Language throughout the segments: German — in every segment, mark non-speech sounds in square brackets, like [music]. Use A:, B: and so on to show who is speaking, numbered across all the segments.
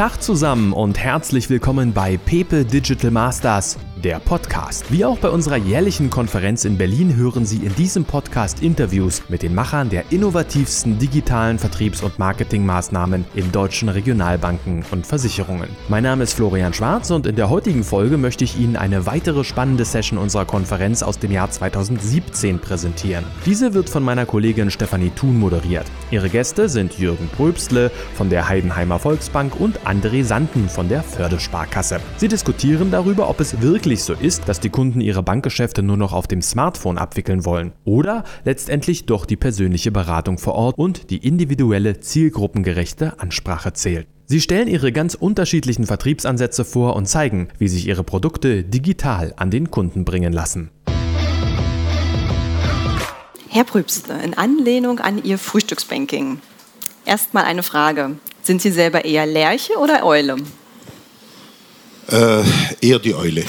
A: Tag zusammen und herzlich willkommen bei Pepe Digital Masters, der Podcast. Wie auch bei unserer jährlichen Konferenz in Berlin hören Sie in diesem Podcast Interviews mit den Machern der innovativsten digitalen Vertriebs- und Marketingmaßnahmen in deutschen Regionalbanken und Versicherungen. Mein Name ist Florian Schwarz und in der heutigen Folge möchte ich Ihnen eine weitere spannende Session unserer Konferenz aus dem Jahr 2017 präsentieren. Diese wird von meiner Kollegin Stefanie Thun moderiert. Ihre Gäste sind Jürgen Pröbstle von der Heidenheimer Volksbank und André Sanden von der Fördersparkasse. Sie diskutieren darüber, ob es wirklich so ist, dass die Kunden ihre Bankgeschäfte nur noch auf dem Smartphone abwickeln wollen oder letztendlich doch die persönliche Beratung vor Ort und die individuelle, zielgruppengerechte Ansprache zählt. Sie stellen ihre ganz unterschiedlichen Vertriebsansätze vor und zeigen, wie sich ihre Produkte digital an den Kunden bringen lassen.
B: Herr Prübste, in Anlehnung an Ihr Frühstücksbanking. Erstmal eine Frage. Sind Sie selber eher Lerche oder Eule?
C: Äh, eher die Eule.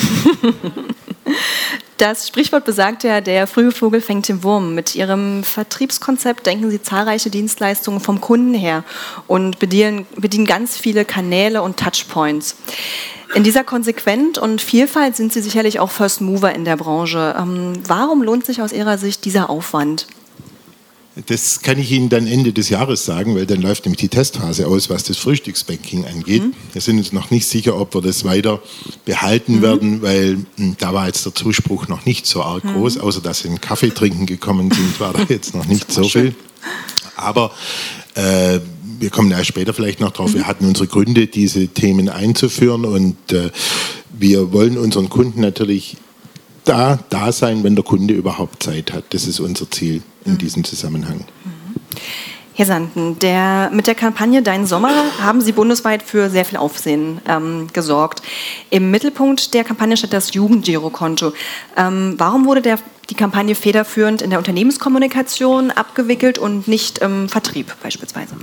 B: Das Sprichwort besagt ja, der frühe Vogel fängt den Wurm. Mit Ihrem Vertriebskonzept denken Sie zahlreiche Dienstleistungen vom Kunden her und bedienen, bedienen ganz viele Kanäle und Touchpoints. In dieser Konsequenz und Vielfalt sind Sie sicherlich auch First Mover in der Branche. Ähm, warum lohnt sich aus Ihrer Sicht dieser Aufwand?
C: Das kann ich Ihnen dann Ende des Jahres sagen, weil dann läuft nämlich die Testphase aus, was das Frühstücksbanking angeht. Mhm. Wir sind uns noch nicht sicher, ob wir das weiter behalten mhm. werden, weil hm, da war jetzt der Zuspruch noch nicht so arg mhm. groß, außer dass Sie einen Kaffee trinken gekommen sind, war da jetzt noch nicht so viel. Aber äh, wir kommen ja später vielleicht noch drauf. Wir mhm. hatten unsere Gründe, diese Themen einzuführen und äh, wir wollen unseren Kunden natürlich da, da sein, wenn der Kunde überhaupt Zeit hat. Das ist unser Ziel in diesem Zusammenhang.
B: Herr Sanden, der, mit der Kampagne Dein Sommer haben Sie bundesweit für sehr viel Aufsehen ähm, gesorgt. Im Mittelpunkt der Kampagne steht das Jugendgirokonto. Ähm, warum wurde der, die Kampagne federführend in der Unternehmenskommunikation abgewickelt und nicht im Vertrieb beispielsweise?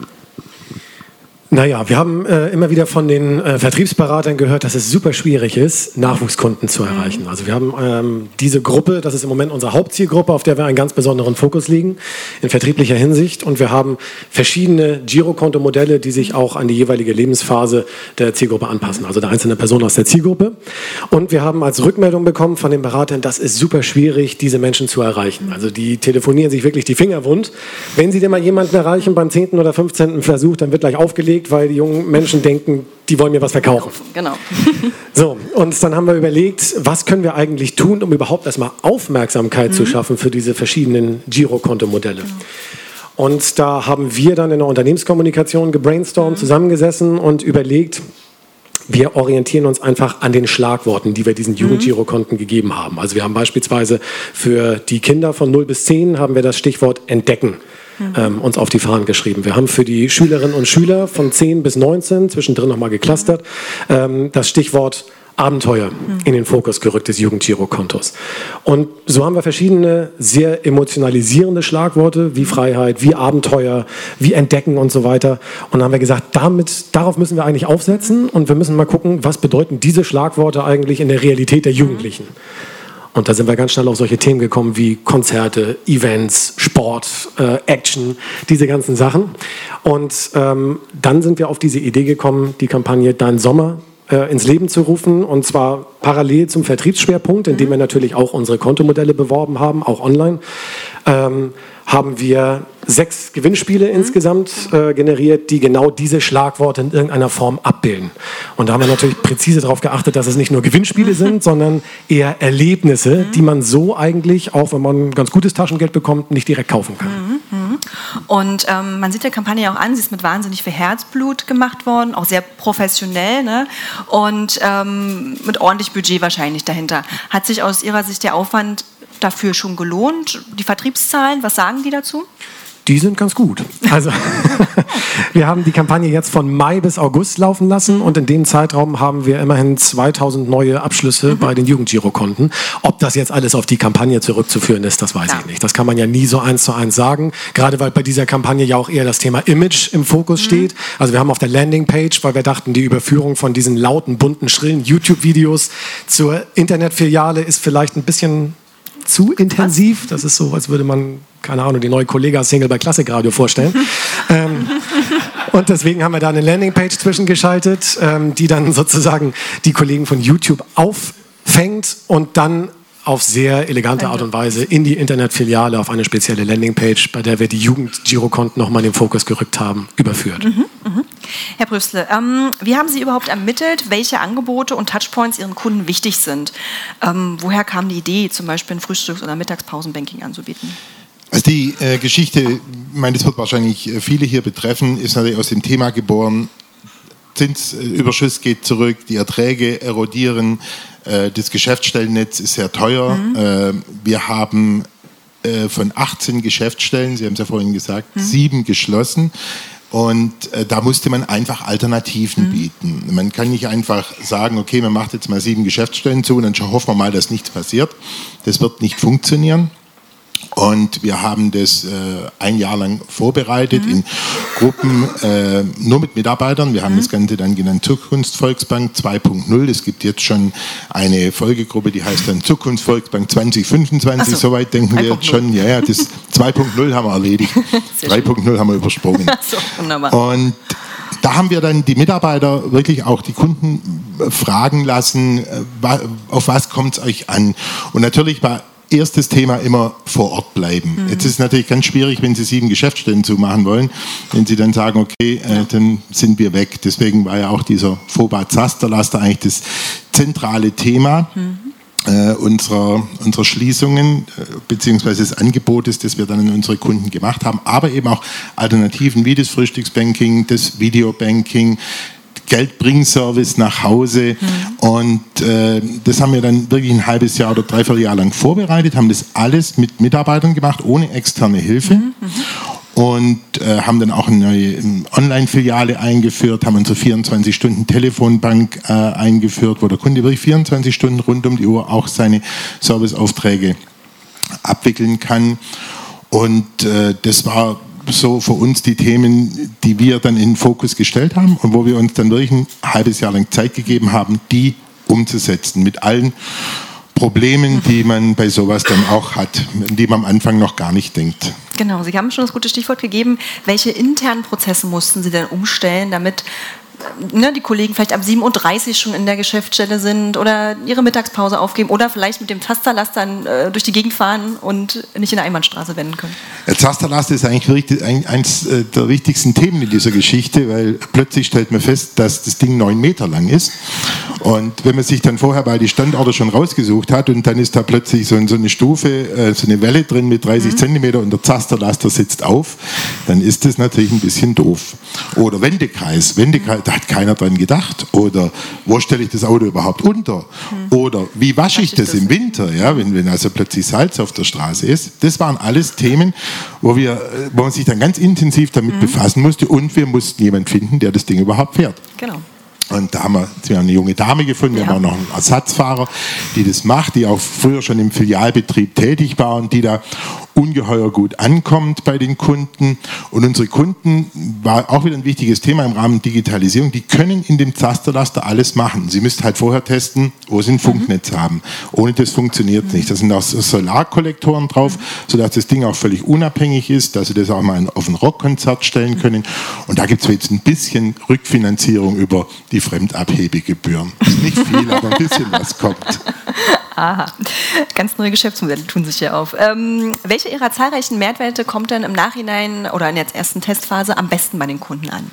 D: Naja, wir haben äh, immer wieder von den äh, Vertriebsberatern gehört, dass es super schwierig ist, Nachwuchskunden zu erreichen. Also wir haben ähm, diese Gruppe, das ist im Moment unsere Hauptzielgruppe, auf der wir einen ganz besonderen Fokus legen in vertrieblicher Hinsicht. Und wir haben verschiedene Girokonto-Modelle, die sich auch an die jeweilige Lebensphase der Zielgruppe anpassen, also der einzelne Person aus der Zielgruppe. Und wir haben als Rückmeldung bekommen von den Beratern, das ist super schwierig, diese Menschen zu erreichen. Also die telefonieren sich wirklich die Finger wund. Wenn sie denn mal jemanden erreichen beim 10. oder 15. Versuch, dann wird gleich aufgelegt überlegt, weil die jungen Menschen denken, die wollen mir was verkaufen.
B: Genau. [laughs]
D: so, und dann haben wir überlegt, was können wir eigentlich tun, um überhaupt erstmal Aufmerksamkeit mhm. zu schaffen für diese verschiedenen Girokonto-Modelle. Genau. Und da haben wir dann in der Unternehmenskommunikation gebrainstormt, mhm. zusammengesessen und überlegt, wir orientieren uns einfach an den Schlagworten, die wir diesen mhm. Jugendgirokonten gegeben haben. Also wir haben beispielsweise für die Kinder von 0 bis 10 haben wir das Stichwort entdecken ähm, uns auf die Fahnen geschrieben. Wir haben für die Schülerinnen und Schüler von 10 bis 19, zwischendrin nochmal geclustert, ähm, das Stichwort Abenteuer in den Fokus gerückt des Jugendgirokontos. Und so haben wir verschiedene sehr emotionalisierende Schlagworte wie Freiheit, wie Abenteuer, wie Entdecken und so weiter. Und dann haben wir gesagt, damit, darauf müssen wir eigentlich aufsetzen und wir müssen mal gucken, was bedeuten diese Schlagworte eigentlich in der Realität der Jugendlichen. Und da sind wir ganz schnell auf solche Themen gekommen wie Konzerte, Events, Sport, äh, Action, diese ganzen Sachen. Und ähm, dann sind wir auf diese Idee gekommen, die Kampagne Dein Sommer äh, ins Leben zu rufen. Und zwar parallel zum Vertriebsschwerpunkt, in dem wir natürlich auch unsere Kontomodelle beworben haben, auch online. Ähm, haben wir sechs Gewinnspiele mhm. insgesamt äh, generiert, die genau diese Schlagworte in irgendeiner Form abbilden. Und da haben wir natürlich präzise darauf geachtet, dass es nicht nur Gewinnspiele [laughs] sind, sondern eher Erlebnisse, mhm. die man so eigentlich, auch wenn man ganz gutes Taschengeld bekommt, nicht direkt kaufen kann. Mhm.
B: mhm. Und ähm, man sieht der Kampagne auch an, sie ist mit wahnsinnig viel Herzblut gemacht worden, auch sehr professionell ne? und ähm, mit ordentlich Budget wahrscheinlich dahinter. Hat sich aus Ihrer Sicht der Aufwand dafür schon gelohnt? Die Vertriebszahlen, was sagen die dazu?
D: Die sind ganz gut. Also [laughs] wir haben die Kampagne jetzt von Mai bis August laufen lassen und in dem Zeitraum haben wir immerhin 2000 neue Abschlüsse mhm. bei den Jugendgirokonten. Ob das jetzt alles auf die Kampagne zurückzuführen ist, das weiß ja. ich nicht. Das kann man ja nie so eins zu eins sagen. Gerade weil bei dieser Kampagne ja auch eher das Thema Image im Fokus mhm. steht. Also wir haben auf der Landingpage, weil wir dachten, die Überführung von diesen lauten, bunten, schrillen YouTube-Videos zur Internetfiliale ist vielleicht ein bisschen zu intensiv. Das ist so, als würde man, keine Ahnung, die neue Kollega-Single bei Klassikradio vorstellen. [laughs] ähm, Und deswegen haben wir da eine Landingpage zwischengeschaltet, ähm, die dann [laughs] sozusagen die Kollegen von YouTube auffängt und dann auf sehr elegante Art und Weise in die Internetfiliale auf eine spezielle Landingpage, bei der wir die Jugend-Girokonten nochmal in den Fokus gerückt haben, überführt. Mhm,
B: mh. Herr Brüssle, ähm, wie haben Sie überhaupt ermittelt, welche Angebote und Touchpoints Ihren Kunden wichtig sind? Ähm, woher kam die Idee, zum Beispiel ein Frühstücks- oder Mittagspausenbanking anzubieten?
C: Also die äh, Geschichte, ich meine, das wird wahrscheinlich äh, viele hier betreffen, ist natürlich aus dem Thema geboren, Zinsüberschuss geht zurück, die Erträge erodieren, äh, das Geschäftsstellennetz ist sehr teuer. Mhm. Äh, wir haben äh, von 18 Geschäftsstellen, Sie haben es ja vorhin gesagt, mhm. sieben geschlossen. Und da musste man einfach Alternativen mhm. bieten. Man kann nicht einfach sagen, okay, man macht jetzt mal sieben Geschäftsstellen zu und dann hoffen wir mal, dass nichts passiert. Das wird nicht funktionieren. Und wir haben das äh, ein Jahr lang vorbereitet mhm. in Gruppen, äh, nur mit Mitarbeitern. Wir haben mhm. das Ganze dann genannt Zukunft Volksbank 2.0. Es gibt jetzt schon eine Folgegruppe, die heißt dann Zukunft Volksbank 2025. So. Soweit denken wir jetzt schon. Ja, ja, das 2.0 haben wir erledigt. [laughs] 3.0 haben wir übersprungen. [laughs] So, wunderbar. Und da haben wir dann die Mitarbeiter wirklich auch die Kunden fragen lassen, äh, auf was kommt es euch an? Und natürlich war erstes Thema immer vor Ort bleiben. Mhm. Jetzt ist es natürlich ganz schwierig, wenn Sie sieben Geschäftsstellen zumachen wollen, wenn Sie dann sagen, okay, äh, dann sind wir weg. Deswegen war ja auch dieser FOBA Zasterlaster eigentlich das zentrale Thema. Mhm. Äh, unserer, unserer Schließungen äh, beziehungsweise des Angebotes, das wir dann an unsere Kunden gemacht haben, aber eben auch Alternativen wie das Frühstücksbanking, das Videobanking, Geldbringservice nach Hause. Mhm. Und äh, das haben wir dann wirklich ein halbes Jahr oder dreiviertel Jahr lang vorbereitet, haben das alles mit Mitarbeitern gemacht, ohne externe Hilfe. Mhm. Und äh, haben dann auch eine neue ähm, Online-Filiale eingeführt, haben unsere 24-Stunden-Telefonbank äh, eingeführt, wo der Kunde wirklich 24 Stunden rund um die Uhr auch seine Serviceaufträge abwickeln kann. Und äh, das war so für uns die Themen, die wir dann in den Fokus gestellt haben und wo wir uns dann wirklich ein halbes Jahr lang Zeit gegeben haben, die umzusetzen mit allen Problemen, die man bei sowas dann auch hat, die man am Anfang noch gar nicht denkt.
B: Genau, Sie haben schon das gute Stichwort gegeben. Welche internen Prozesse mussten Sie denn umstellen, damit ne, die Kollegen vielleicht ab 7.30 Uhr schon in der Geschäftsstelle sind oder ihre Mittagspause aufgeben oder vielleicht mit dem Tasterlaster äh, durch die Gegend fahren und nicht in der Einbahnstraße wenden können.
C: Der Tasterlaster ist eigentlich eines äh, der wichtigsten Themen in dieser Geschichte, weil plötzlich stellt man fest, dass das Ding neun Meter lang ist. Und wenn man sich dann vorher mal die Standorte schon rausgesucht hat und dann ist da plötzlich so, eine Stufe, äh, so eine Welle drin mit 30 mhm. Zentimeter und der Tasterlaster sitzt auf, dann ist das natürlich ein bisschen doof. Oder Wendekreis. Wendekreis da hat keiner dran gedacht. Oder wo stelle ich das Auto überhaupt unter? Hm. Oder wie wasche ich, das, das im Winter, ja, wenn, wenn also plötzlich Salz auf der Straße ist? Das waren alles Themen, wo, wir, wo man sich dann ganz intensiv damit hm. befassen musste und wir mussten jemanden finden, der das Ding überhaupt fährt. Genau. Und da haben wir, wir haben eine junge Dame gefunden, wir haben auch noch einen Ersatzfahrer, die das macht, die auch früher schon im Filialbetrieb tätig war und die da ungeheuer gut ankommt bei den Kunden. Und unsere Kunden war auch wieder ein wichtiges Thema im Rahmen Digitalisierung. Die können in dem Zasterlaster alles machen. Sie müssten halt vorher testen, wo sie ein Funknetz mhm. haben. Ohne das funktioniert mhm. nicht. Da sind auch Solarkollektoren drauf, sodass das Ding auch völlig unabhängig ist, dass sie das auch mal auf ein Rockkonzert stellen können. Und da gibt es jetzt ein bisschen Rückfinanzierung über die Fremdabhebegebühren. Nicht viel, aber ein bisschen was kommt.
B: Aha, ganz neue Geschäftsmodelle tun sich hier auf. Ähm, welche Ihrer zahlreichen Mehrwerte kommt denn im Nachhinein oder in der ersten Testphase am besten bei den Kunden an?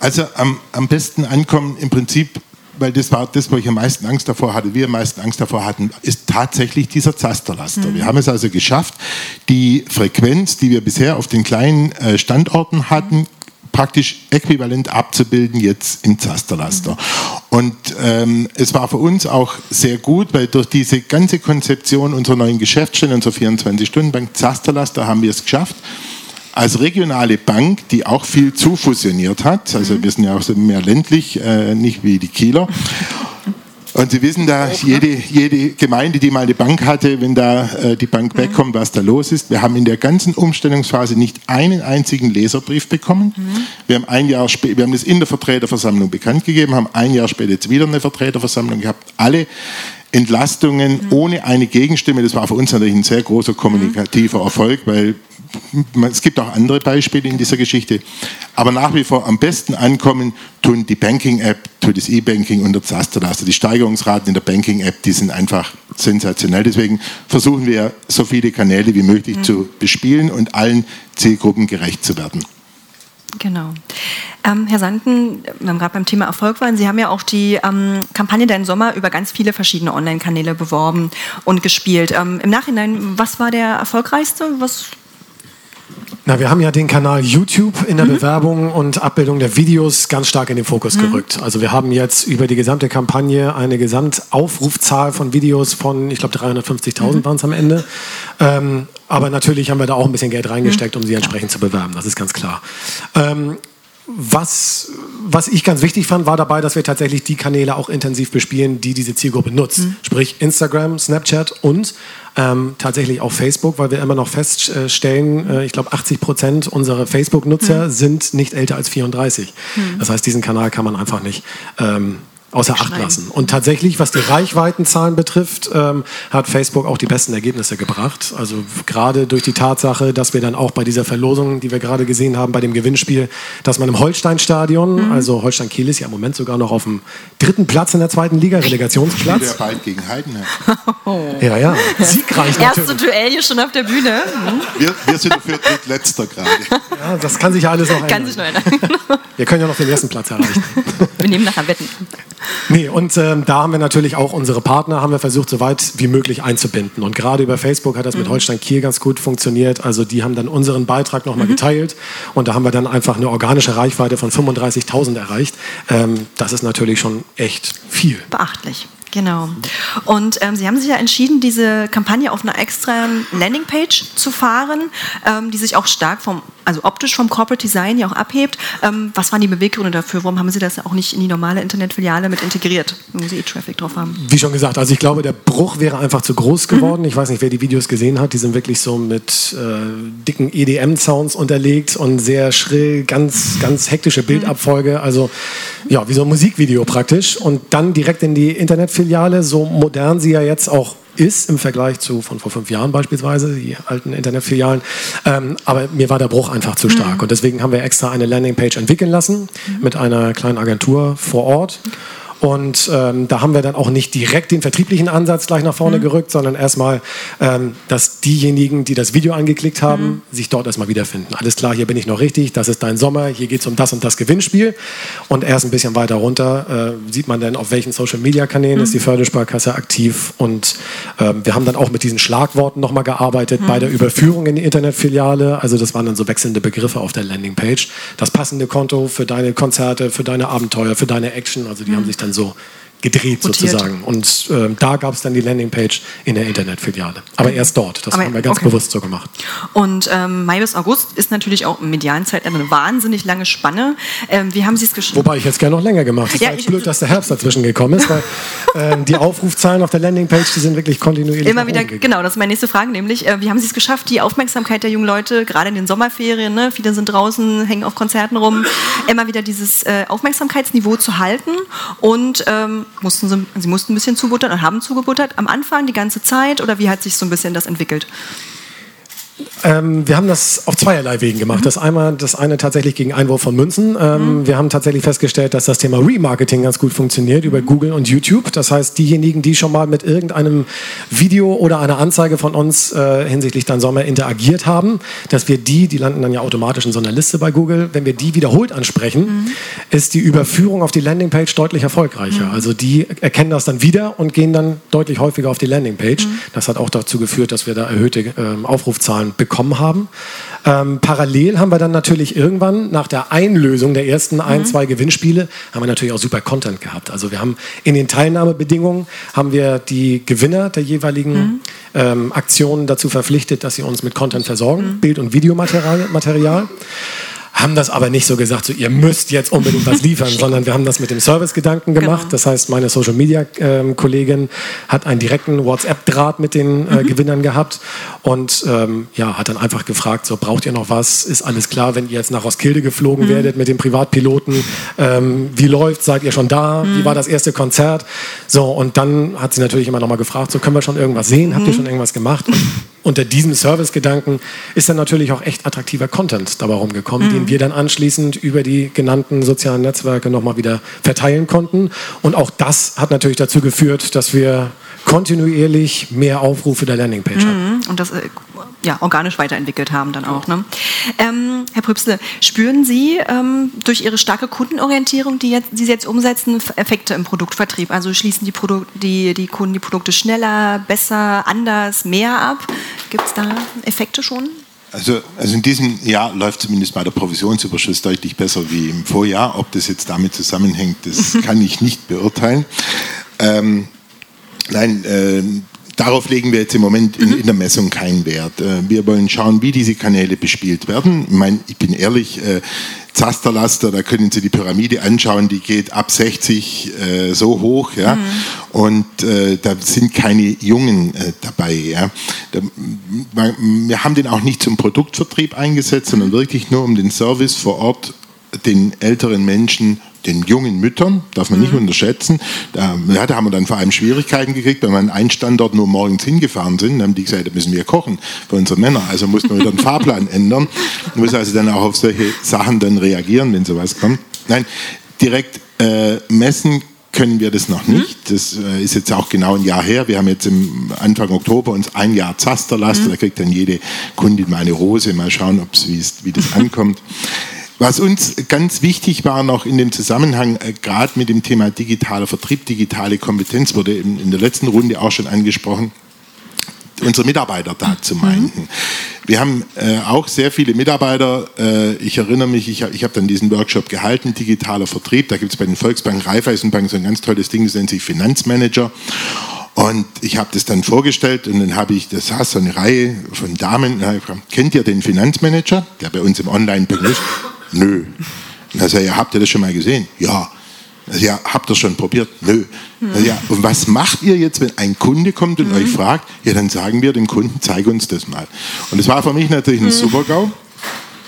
C: Also am, am besten ankommen im Prinzip weil das war das, wo ich am meisten Angst davor hatte, wir am meisten Angst davor hatten, ist tatsächlich dieser Zasterlaster. Mhm. Wir haben es also geschafft, die Frequenz, die wir bisher auf den kleinen äh, Standorten hatten, praktisch äquivalent abzubilden jetzt im Zasterlaster. Und ähm, es war für uns auch sehr gut, weil durch diese ganze Konzeption unserer neuen Geschäftsstelle, unserer 24-Stunden-Bank Zasterlaster, haben wir es geschafft, als regionale Bank, die auch viel zufusioniert hat, also wir sind ja auch mehr ländlich, äh, nicht wie die Kieler, und Sie wissen da, jede, jede Gemeinde, die mal eine Bank hatte, wenn da äh, die Bank mhm. wegkommt, was da los ist. Wir haben in der ganzen Umstellungsphase nicht einen einzigen Leserbrief bekommen. Mhm. Wir haben ein Jahr wir haben das in der Vertreterversammlung bekannt gegeben, haben ein Jahr später jetzt wieder eine Vertreterversammlung gehabt. Alle Entlastungen mhm. ohne eine Gegenstimme. Das war für uns natürlich ein sehr großer kommunikativer Erfolg, weil es gibt auch andere Beispiele in dieser Geschichte. Aber nach wie vor am besten ankommen tun die Banking-App, tut das E-Banking und der Zaster. Also die Steigerungsraten in der Banking-App, die sind einfach sensationell. Deswegen versuchen wir so viele Kanäle wie möglich mhm. zu bespielen und allen Zielgruppen gerecht zu werden.
B: Genau. Ähm, Herr Sanden, wir haben gerade beim Thema Erfolg waren, Sie haben ja auch die ähm, Kampagne Dein Sommer über ganz viele verschiedene Online-Kanäle beworben und gespielt. Ähm, Im Nachhinein, was war der erfolgreichste? Was
D: na, wir haben ja den Kanal YouTube in der mhm. Bewerbung und Abbildung der Videos ganz stark in den Fokus mhm. gerückt. Also wir haben jetzt über die gesamte Kampagne eine Gesamtaufrufzahl von Videos von, ich glaube, 350.000 mhm. waren es am Ende. Ähm, aber natürlich haben wir da auch ein bisschen Geld reingesteckt, um sie entsprechend zu bewerben. Das ist ganz klar. Ähm, was, was ich ganz wichtig fand, war dabei, dass wir tatsächlich die Kanäle auch intensiv bespielen, die diese Zielgruppe nutzt. Mhm. Sprich Instagram, Snapchat und ähm, tatsächlich auch Facebook, weil wir immer noch feststellen, äh, ich glaube 80 Prozent unserer Facebook-Nutzer mhm. sind nicht älter als 34. Mhm. Das heißt, diesen Kanal kann man einfach nicht ähm, außer Acht lassen. Und tatsächlich, was die Reichweitenzahlen betrifft, ähm, hat Facebook auch die besten Ergebnisse gebracht. Also gerade durch die Tatsache, dass wir dann auch bei dieser Verlosung, die wir gerade gesehen haben, bei dem Gewinnspiel, dass man im Holstein-Stadion, mhm. also Holstein-Kiel ist ja im Moment sogar noch auf dem dritten Platz in der zweiten Liga, Relegationsplatz.
C: Ja bald gegen Heidenheim. [laughs]
D: Ja, ja, siegreich [laughs]
B: natürlich. Erste Duell hier schon auf der Bühne.
C: Mhm. Wir, wir, sind für letzter gerade.
D: Ja, das kann sich ja alles noch ändern. Kann sich noch ändern. Wir können ja noch den ersten Platz erreichen.
B: Wir nehmen nachher Wetten.
D: Nee, und ähm, da haben wir natürlich auch unsere Partner, haben wir versucht, so weit wie möglich einzubinden. Und gerade über Facebook hat das mit mhm. Holstein Kiel ganz gut funktioniert. Also die haben dann unseren Beitrag nochmal mhm. geteilt und da haben wir dann einfach eine organische Reichweite von 35.000 erreicht. Ähm, das ist natürlich schon echt viel.
B: Beachtlich. Genau. Und ähm, Sie haben sich ja entschieden, diese Kampagne auf einer extra Landingpage zu fahren, ähm, die sich auch stark vom, also optisch vom Corporate Design ja auch abhebt. Ähm, was waren die Beweggründe dafür? Warum haben Sie das auch nicht in die normale Internetfiliale mit integriert, wo Sie E-Traffic drauf haben?
D: Wie schon gesagt, also ich glaube, der Bruch wäre einfach zu groß geworden. Mhm. Ich weiß nicht, wer die Videos gesehen hat. Die sind wirklich so mit äh, dicken EDM-Sounds unterlegt und sehr schrill, ganz, ganz hektische Bildabfolge. Also ja, wie so ein Musikvideo praktisch. Und dann direkt in die Internetfiliale Filiale, so modern sie ja jetzt auch ist im Vergleich zu von vor fünf Jahren beispielsweise, die alten Internetfilialen. Ähm, aber mir war der Bruch einfach zu stark. Mhm. Und deswegen haben wir extra eine Landingpage entwickeln lassen mhm. mit einer kleinen Agentur vor Ort. Und ähm, da haben wir dann auch nicht direkt den vertrieblichen Ansatz gleich nach vorne mhm. gerückt, sondern erstmal, ähm, dass diejenigen, die das Video angeklickt haben, mhm. sich dort erstmal wiederfinden. Alles klar, hier bin ich noch richtig, das ist dein Sommer, hier geht es um das und das Gewinnspiel. Und erst ein bisschen weiter runter äh, sieht man dann, auf welchen Social-Media-Kanälen mhm. ist die Fördersparkasse aktiv. Und äh, wir haben dann auch mit diesen Schlagworten nochmal gearbeitet bei der mhm. Überführung in die Internetfiliale. Also das waren dann so wechselnde Begriffe auf der Landingpage. Das passende Konto für deine Konzerte, für deine Abenteuer, für deine Action. Also die haben mhm. sich dann so gedreht Rotiert. sozusagen. Und äh, da gab es dann die Landingpage in der Internetfiliale. Aber erst dort. Das Aber, haben wir ganz okay. bewusst so gemacht.
B: Und ähm, Mai bis August ist natürlich auch im medialen Zeitalter eine wahnsinnig lange Spanne. Ähm, wie haben Sie es geschrieben?
D: Wobei ich jetzt gerne noch länger gemacht. Es ja, war blöd, dass der Herbst dazwischen gekommen ist, weil [laughs] ähm, die Aufrufzahlen auf der Landingpage, die sind wirklich kontinuierlich.
B: Immer wieder, genau, das ist meine nächste Frage, nämlich, äh, wie haben Sie es geschafft, die Aufmerksamkeit der jungen Leute, gerade in den Sommerferien, ne, viele sind draußen, hängen auf Konzerten rum, immer wieder dieses äh, Aufmerksamkeitsniveau zu halten und ähm, mussten sie, sie mussten ein bisschen zubuttern und haben zugebuttert am Anfang die ganze Zeit oder wie hat sich so ein bisschen das entwickelt?
D: Ähm, wir haben das auf zweierlei Wegen gemacht. Mhm. Das, einmal, das eine tatsächlich gegen Einwurf von Münzen. Ähm, mhm. Wir haben tatsächlich festgestellt, dass das Thema Remarketing ganz gut funktioniert über mhm. Google und YouTube. Das heißt, diejenigen, die schon mal mit irgendeinem Video oder einer Anzeige von uns äh, hinsichtlich Dein Sommer interagiert haben, dass wir die, die landen dann ja automatisch in so einer Liste bei Google, wenn wir die wiederholt ansprechen, mhm. ist die Überführung auf die Landingpage deutlich erfolgreicher. Mhm. Also die erkennen das dann wieder und gehen dann deutlich häufiger auf die Landingpage. Mhm. Das hat auch dazu geführt, dass wir da erhöhte äh, Aufrufzahlen Zahlen bekommen haben. Ähm, parallel haben wir dann natürlich irgendwann nach der Einlösung der ersten ein, mhm. zwei Gewinnspiele, haben wir natürlich auch super Content gehabt. Also wir haben in den Teilnahmebedingungen haben wir die Gewinner der jeweiligen mhm. ähm, Aktionen dazu verpflichtet, dass sie uns mit Content versorgen, mhm. Bild- und Videomaterial. Material haben das aber nicht so gesagt, so ihr müsst jetzt unbedingt was [laughs] liefern, sondern wir haben das mit dem Service-Gedanken gemacht. Genau. Das heißt, meine Social-Media-Kollegin ähm, hat einen direkten WhatsApp-Draht mit den äh, mhm. Gewinnern gehabt und ähm, ja, hat dann einfach gefragt, so braucht ihr noch was? Ist alles klar, wenn ihr jetzt nach Roskilde geflogen mhm. werdet mit dem Privatpiloten? Ähm, wie läuft? Seid ihr schon da? Mhm. Wie war das erste Konzert? So, und dann hat sie natürlich immer noch mal gefragt, so können wir schon irgendwas sehen? Habt ihr mhm. schon irgendwas gemacht? Und unter diesem Service-Gedanken ist dann natürlich auch echt attraktiver Content dabei rumgekommen, mhm. den wir dann anschließend über die genannten sozialen Netzwerke nochmal wieder verteilen konnten. Und auch das hat natürlich dazu geführt, dass wir kontinuierlich mehr Aufrufe der Landingpage mhm.
B: haben. Und das äh, ja, organisch weiterentwickelt haben dann auch. Ne? Ähm, Herr Prübsle, spüren Sie ähm, durch Ihre starke Kundenorientierung, die, jetzt, die Sie jetzt umsetzen, Effekte im Produktvertrieb? Also schließen die, Produ die, die Kunden die Produkte schneller, besser, anders, mehr ab? Gibt es da Effekte schon?
C: Also, also in diesem Jahr läuft zumindest mal der Provisionsüberschuss deutlich besser wie im Vorjahr. Ob das jetzt damit zusammenhängt, das [laughs] kann ich nicht beurteilen. Ähm, nein, äh, darauf legen wir jetzt im Moment in, in, der Messung keinen Wert. Äh, wir wollen schauen, wie diese Kanäle bespielt werden. Ich, meine, ich bin ehrlich, äh, Zasterlaster, da können Sie die Pyramide anschauen, die geht ab 60 äh, so hoch, ja, mhm. und äh, da sind keine Jungen äh, dabei, ja. Da, wir haben den auch nicht zum Produktvertrieb eingesetzt, sondern wirklich nur um den Service vor Ort den älteren Menschen den jungen Müttern, darf man nicht mhm. unterschätzen. Da, ja, da haben wir dann vor allem Schwierigkeiten gekriegt, wenn wir an einen Standort nur morgens hingefahren sind. Dann haben die gesagt, da müssen wir kochen für unsere Männer. Also mussten wir wieder den [laughs] Fahrplan ändern. Man muss also dann auch auf solche Sachen dann reagieren, wenn sowas kommt. Nein, direkt äh, messen können wir das noch mhm. nicht. Das äh, ist jetzt auch genau ein Jahr her. Wir haben jetzt im Anfang Oktober uns ein Jahr Zasterlaster. Mhm. Da kriegt dann jede Kundin mal eine Rose. Mal schauen, ob's, wie das [laughs] ankommt. Was uns ganz wichtig war noch in dem Zusammenhang, äh, gerade mit dem Thema digitaler Vertrieb, digitale Kompetenz, wurde in, in der letzten Runde auch schon angesprochen, unsere Mitarbeiter da zu meinen. Mhm. Wir haben äh, auch sehr viele Mitarbeiter. Äh, ich erinnere mich, ich, ich habe dann diesen Workshop gehalten, digitaler Vertrieb. Da gibt es bei den Volksbanken, Raiffeisenbanken so ein ganz tolles Ding, das nennt sich Finanzmanager. Und ich habe das dann vorgestellt und dann habe ich, das saß so eine Reihe von Damen, kennt ihr den Finanzmanager, der bei uns im Online-Bereich Nö. Also, ja, habt ihr das schon mal gesehen? Ja. Also, ja, habt ihr schon probiert? Nö. Also, ja, und was macht ihr jetzt, wenn ein Kunde kommt und mhm. euch fragt? Ja, dann sagen wir dem Kunden, zeig uns das mal. Und das war für mich natürlich ein mhm. Super-GAU.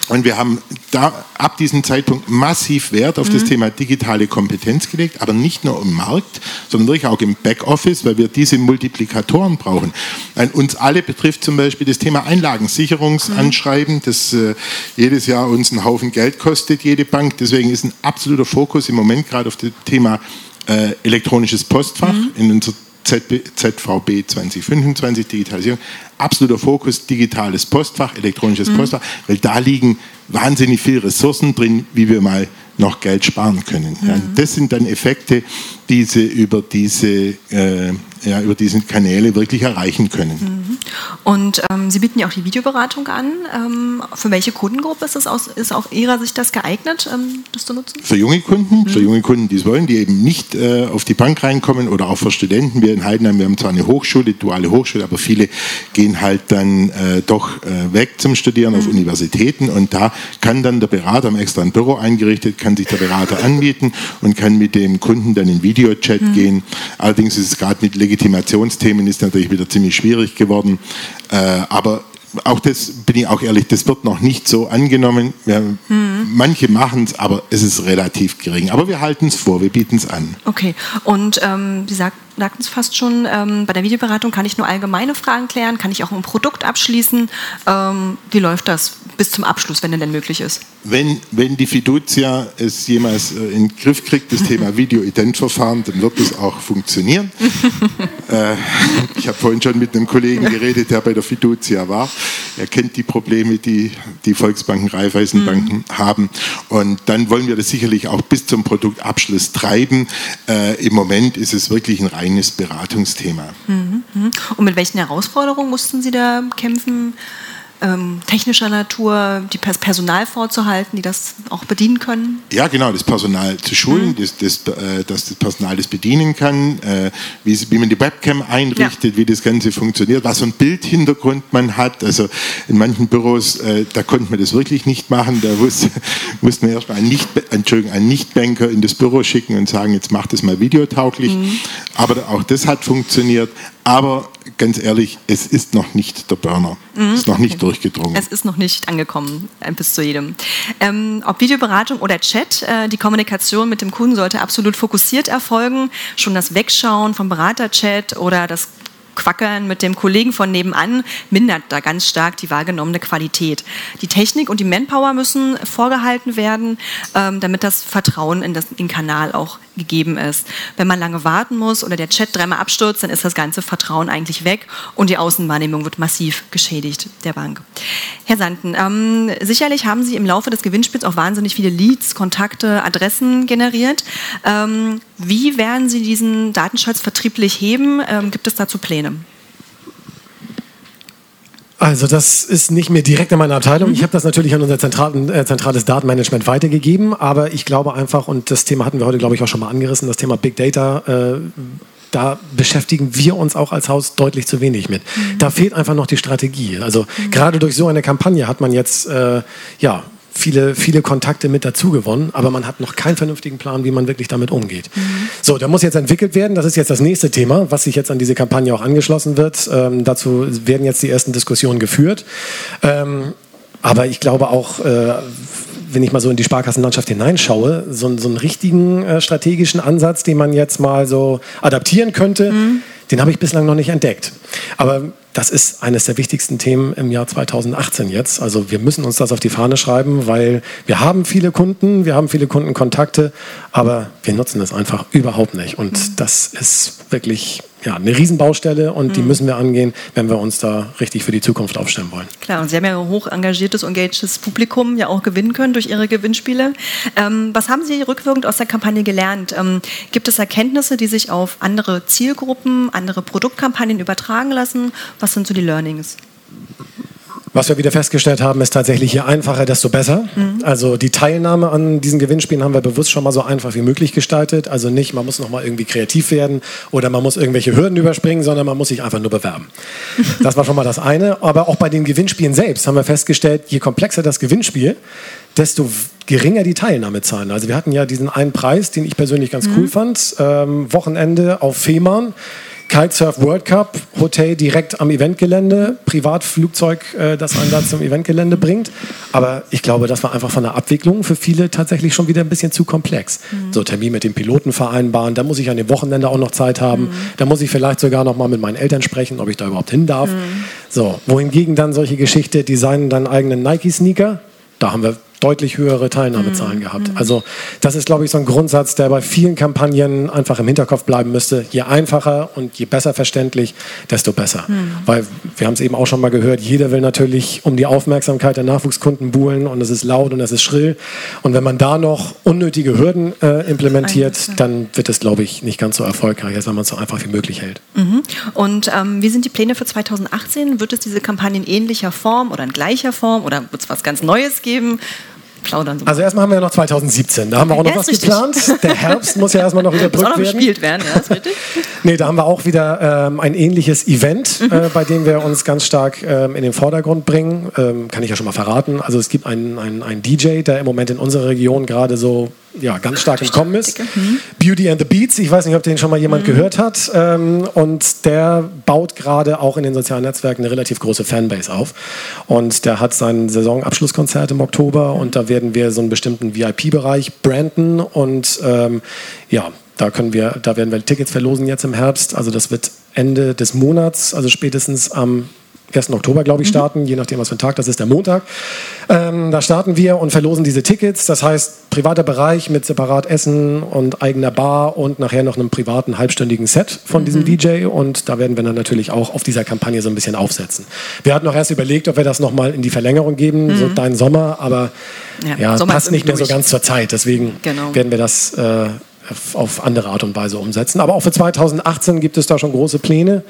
C: Und wir haben da ab diesem Zeitpunkt massiv Wert auf mhm. das Thema digitale Kompetenz gelegt, aber nicht nur im Markt, sondern wirklich auch im Backoffice, weil wir diese Multiplikatoren brauchen. Ein, uns alle betrifft zum Beispiel das Thema Einlagensicherungsanschreiben, mhm. das äh, jedes Jahr uns einen Haufen Geld kostet, jede Bank. Deswegen ist ein absoluter Fokus im Moment gerade auf das Thema äh, elektronisches Postfach mhm. in unserer ZVB 2025, Digitalisierung, absoluter Fokus, digitales Postfach, elektronisches mhm. Postfach, weil da liegen wahnsinnig viele Ressourcen drin, wie wir mal noch Geld sparen können. Mhm. Ja, das sind dann Effekte, die sie über diese, äh, ja, über diese Kanäle wirklich erreichen können.
B: Mhm. Und ähm, Sie bieten ja auch die Videoberatung an. Ähm, für welche Kundengruppe ist, das aus, ist aus Ihrer Sicht das geeignet, ähm, das zu nutzen?
C: Für junge Kunden, mhm. für junge Kunden, die es wollen, die eben nicht äh, auf die Bank reinkommen oder auch für Studenten. Wir in Heidenheim, wir haben zwar eine Hochschule, duale Hochschule, aber viele gehen halt dann äh, doch äh, weg zum Studieren auf mhm. Universitäten und da kann dann der Berater, extra ein Büro eingerichtet, kann sich der Berater anbieten und kann mit dem Kunden dann in Videochat mhm. gehen. Allerdings ist es gerade mit Legitimationsthemen ist natürlich wieder ziemlich schwierig geworden. Äh, aber auch das bin ich auch ehrlich, das wird noch nicht so angenommen. Wir, hm. Manche machen es, aber es ist relativ gering. Aber wir halten es vor, wir bieten es an.
B: Okay, und ähm, Sie sagt, sagten es fast schon, ähm, bei der Videoberatung kann ich nur allgemeine Fragen klären, kann ich auch ein Produkt abschließen. Ähm, wie läuft das bis zum Abschluss, wenn denn möglich ist?
C: Wenn, wenn die Fiducia es jemals äh, in den Griff kriegt, das Thema [laughs] Video-Ident-Verfahren, dann wird es auch funktionieren. [laughs] äh, ich habe vorhin schon mit einem Kollegen geredet, der bei der Fiducia war. Er kennt die Probleme, die die Volksbanken, Raiffeisenbanken mhm. haben. Und dann wollen wir das sicherlich auch bis zum Produktabschluss treiben. Äh, Im Moment ist es wirklich ein reines Beratungsthema.
B: Mhm. Und mit welchen Herausforderungen mussten Sie da kämpfen? Ähm, technischer Natur, die Personal vorzuhalten, die das auch bedienen können?
C: Ja, genau, das Personal zu schulen, mhm. das, das, äh, dass das Personal das bedienen kann, äh, wie, wie, man die Webcam einrichtet, ja. wie das Ganze funktioniert, was für ein Bildhintergrund man hat. Also in manchen Büros, äh, da konnte man das wirklich nicht machen. Da musste, [laughs] musste man erstmal einen, nicht, einen Nichtbanker in das Büro schicken und sagen, jetzt macht das mal videotauglich. Mhm. Aber auch das hat funktioniert. Aber ganz ehrlich, es ist noch nicht der Burner. Mhm. Es ist noch nicht okay. durchgedrungen.
B: Es ist noch nicht angekommen äh, bis zu jedem. Ähm, ob Videoberatung oder Chat, äh, die Kommunikation mit dem Kunden sollte absolut fokussiert erfolgen. Schon das Wegschauen vom Beraterchat oder das Quackern mit dem Kollegen von nebenan mindert da ganz stark die wahrgenommene Qualität. Die Technik und die Manpower müssen vorgehalten werden, ähm, damit das Vertrauen in, das, in den Kanal auch gegeben ist. Wenn man lange warten muss oder der Chat dreimal abstürzt, dann ist das ganze Vertrauen eigentlich weg und die Außenwahrnehmung wird massiv geschädigt der Bank. Herr Sanden, ähm, sicherlich haben Sie im Laufe des Gewinnspiels auch wahnsinnig viele Leads, Kontakte, Adressen generiert. Ähm, wie werden Sie diesen Datenschutz vertrieblich heben? Ähm, gibt es dazu Pläne?
D: Also das ist nicht mehr direkt in meiner Abteilung. Ich habe das natürlich an unser zentralen, äh, zentrales Datenmanagement weitergegeben, aber ich glaube einfach, und das Thema hatten wir heute, glaube ich, auch schon mal angerissen, das Thema Big Data, äh, da beschäftigen wir uns auch als Haus deutlich zu wenig mit. Mhm. Da fehlt einfach noch die Strategie. Also mhm. gerade durch so eine Kampagne hat man jetzt äh, ja viele, viele Kontakte mit dazu gewonnen, aber man hat noch keinen vernünftigen Plan, wie man wirklich damit umgeht. Mhm. So, da muss jetzt entwickelt werden. Das ist jetzt das nächste Thema, was sich jetzt an diese Kampagne auch angeschlossen wird. Ähm, dazu werden jetzt die ersten Diskussionen geführt. Ähm, aber ich glaube auch, äh, wenn ich mal so in die Sparkassenlandschaft hineinschaue, so, so einen richtigen äh, strategischen Ansatz, den man jetzt mal so adaptieren könnte, mhm. den habe ich bislang noch nicht entdeckt. Aber das ist eines der wichtigsten Themen im Jahr 2018 jetzt. Also wir müssen uns das auf die Fahne schreiben, weil wir haben viele Kunden, wir haben viele Kundenkontakte, aber wir nutzen es einfach überhaupt nicht. Und mhm. das ist wirklich ja, eine Riesenbaustelle und mhm. die müssen wir angehen, wenn wir uns da richtig für die Zukunft aufstellen wollen.
B: Klar, und Sie haben ja ein hoch engagiertes, engagedes Publikum ja auch gewinnen können durch Ihre Gewinnspiele. Ähm, was haben Sie rückwirkend aus der Kampagne gelernt? Ähm, gibt es Erkenntnisse, die sich auf andere Zielgruppen, andere Produktkampagnen übertragen lassen? Was sind so die Learnings?
D: Was wir wieder festgestellt haben, ist tatsächlich je einfacher, desto besser. Mhm. Also die Teilnahme an diesen Gewinnspielen haben wir bewusst schon mal so einfach wie möglich gestaltet. Also nicht, man muss noch mal irgendwie kreativ werden oder man muss irgendwelche Hürden überspringen, sondern man muss sich einfach nur bewerben. [laughs] Das war schon mal das eine. Aber auch bei den Gewinnspielen selbst haben wir festgestellt, je komplexer das Gewinnspiel, desto geringer die Teilnahmezahlen. Also wir hatten ja diesen einen Preis, den ich persönlich ganz mhm. cool fand, ähm, Wochenende auf Fehmarn. Kitesurf World Cup, Hotel direkt am Eventgelände, Privatflugzeug, äh, das einen da zum Eventgelände bringt. Aber ich glaube, das war einfach von der Abwicklung für viele tatsächlich schon wieder ein bisschen zu komplex. Mhm. So Termin mit dem Piloten vereinbaren, da muss ich an dem Wochenende auch noch Zeit haben, mhm. da muss ich vielleicht sogar noch mal mit meinen Eltern sprechen, ob ich da überhaupt hin darf. Mhm. So, wohingegen dann solche Geschichte designen dann eigenen Nike-Sneaker, da haben wir deutlich höhere Teilnahmezahlen mhm. gehabt. Also das ist, glaube ich, so ein Grundsatz, der bei vielen Kampagnen einfach im Hinterkopf bleiben müsste. Je einfacher und je besser verständlich, desto besser. Mhm. Weil wir haben es eben auch schon mal gehört, jeder will natürlich um die Aufmerksamkeit der Nachwuchskunden buhlen und es ist laut und es ist schrill. Und wenn man da noch unnötige Hürden äh, implementiert, dann wird es, glaube ich, nicht ganz so erfolgreich, als wenn man es so einfach wie möglich hält.
B: Mhm. Und ähm, wie sind die Pläne für 2018? Wird es diese Kampagne in ähnlicher Form oder in gleicher Form oder wird es was ganz Neues geben?
D: Plaudern. So also erstmal haben wir ja noch 2017. Da haben wir auch noch was richtig. geplant. Der Herbst muss ja erstmal noch [laughs] überbrückt werden. Muss auch noch gespielt werden, ja, ist richtig. [laughs] nee, da haben wir auch wieder ähm, ein ähnliches Event, mhm. äh, bei dem wir uns ganz stark ähm, in den Vordergrund bringen. Ähm, kann ich ja schon mal verraten. Also es gibt einen, einen, einen DJ, der im Moment in unserer Region gerade so ja, ganz stark im Kommen ist. Mhm. Beauty and the Beats, ich weiß nicht, ob den schon mal jemand mhm. gehört hat. Ähm, und der baut gerade auch in den sozialen Netzwerken eine relativ große Fanbase auf. Und der hat sein Saisonabschlusskonzert im Oktober und da werden wir so einen bestimmten VIP-Bereich branden und ähm, ja, da können wir, da werden wir Tickets verlosen jetzt im Herbst. Also das wird Ende des Monats, also spätestens am 1. Oktober, glaube ich, mhm. starten, mhm. je nachdem, was für ein Tag das ist, der Montag. Ähm, da starten wir und verlosen diese Tickets. Das heißt, privater Bereich mit separat Essen und eigener Bar und nachher noch einem privaten halbstündigen Set von mhm. diesem DJ. Und da werden wir dann natürlich auch auf dieser Kampagne so ein bisschen aufsetzen. Wir hatten noch erst überlegt, ob wir das nochmal in die Verlängerung geben, mhm. so deinen Sommer, aber ja, ja passt nicht mehr durch. so ganz zur Zeit. Deswegen genau. werden wir das äh, auf andere Art und Weise umsetzen. Aber auch für 2018 gibt es da schon große Pläne.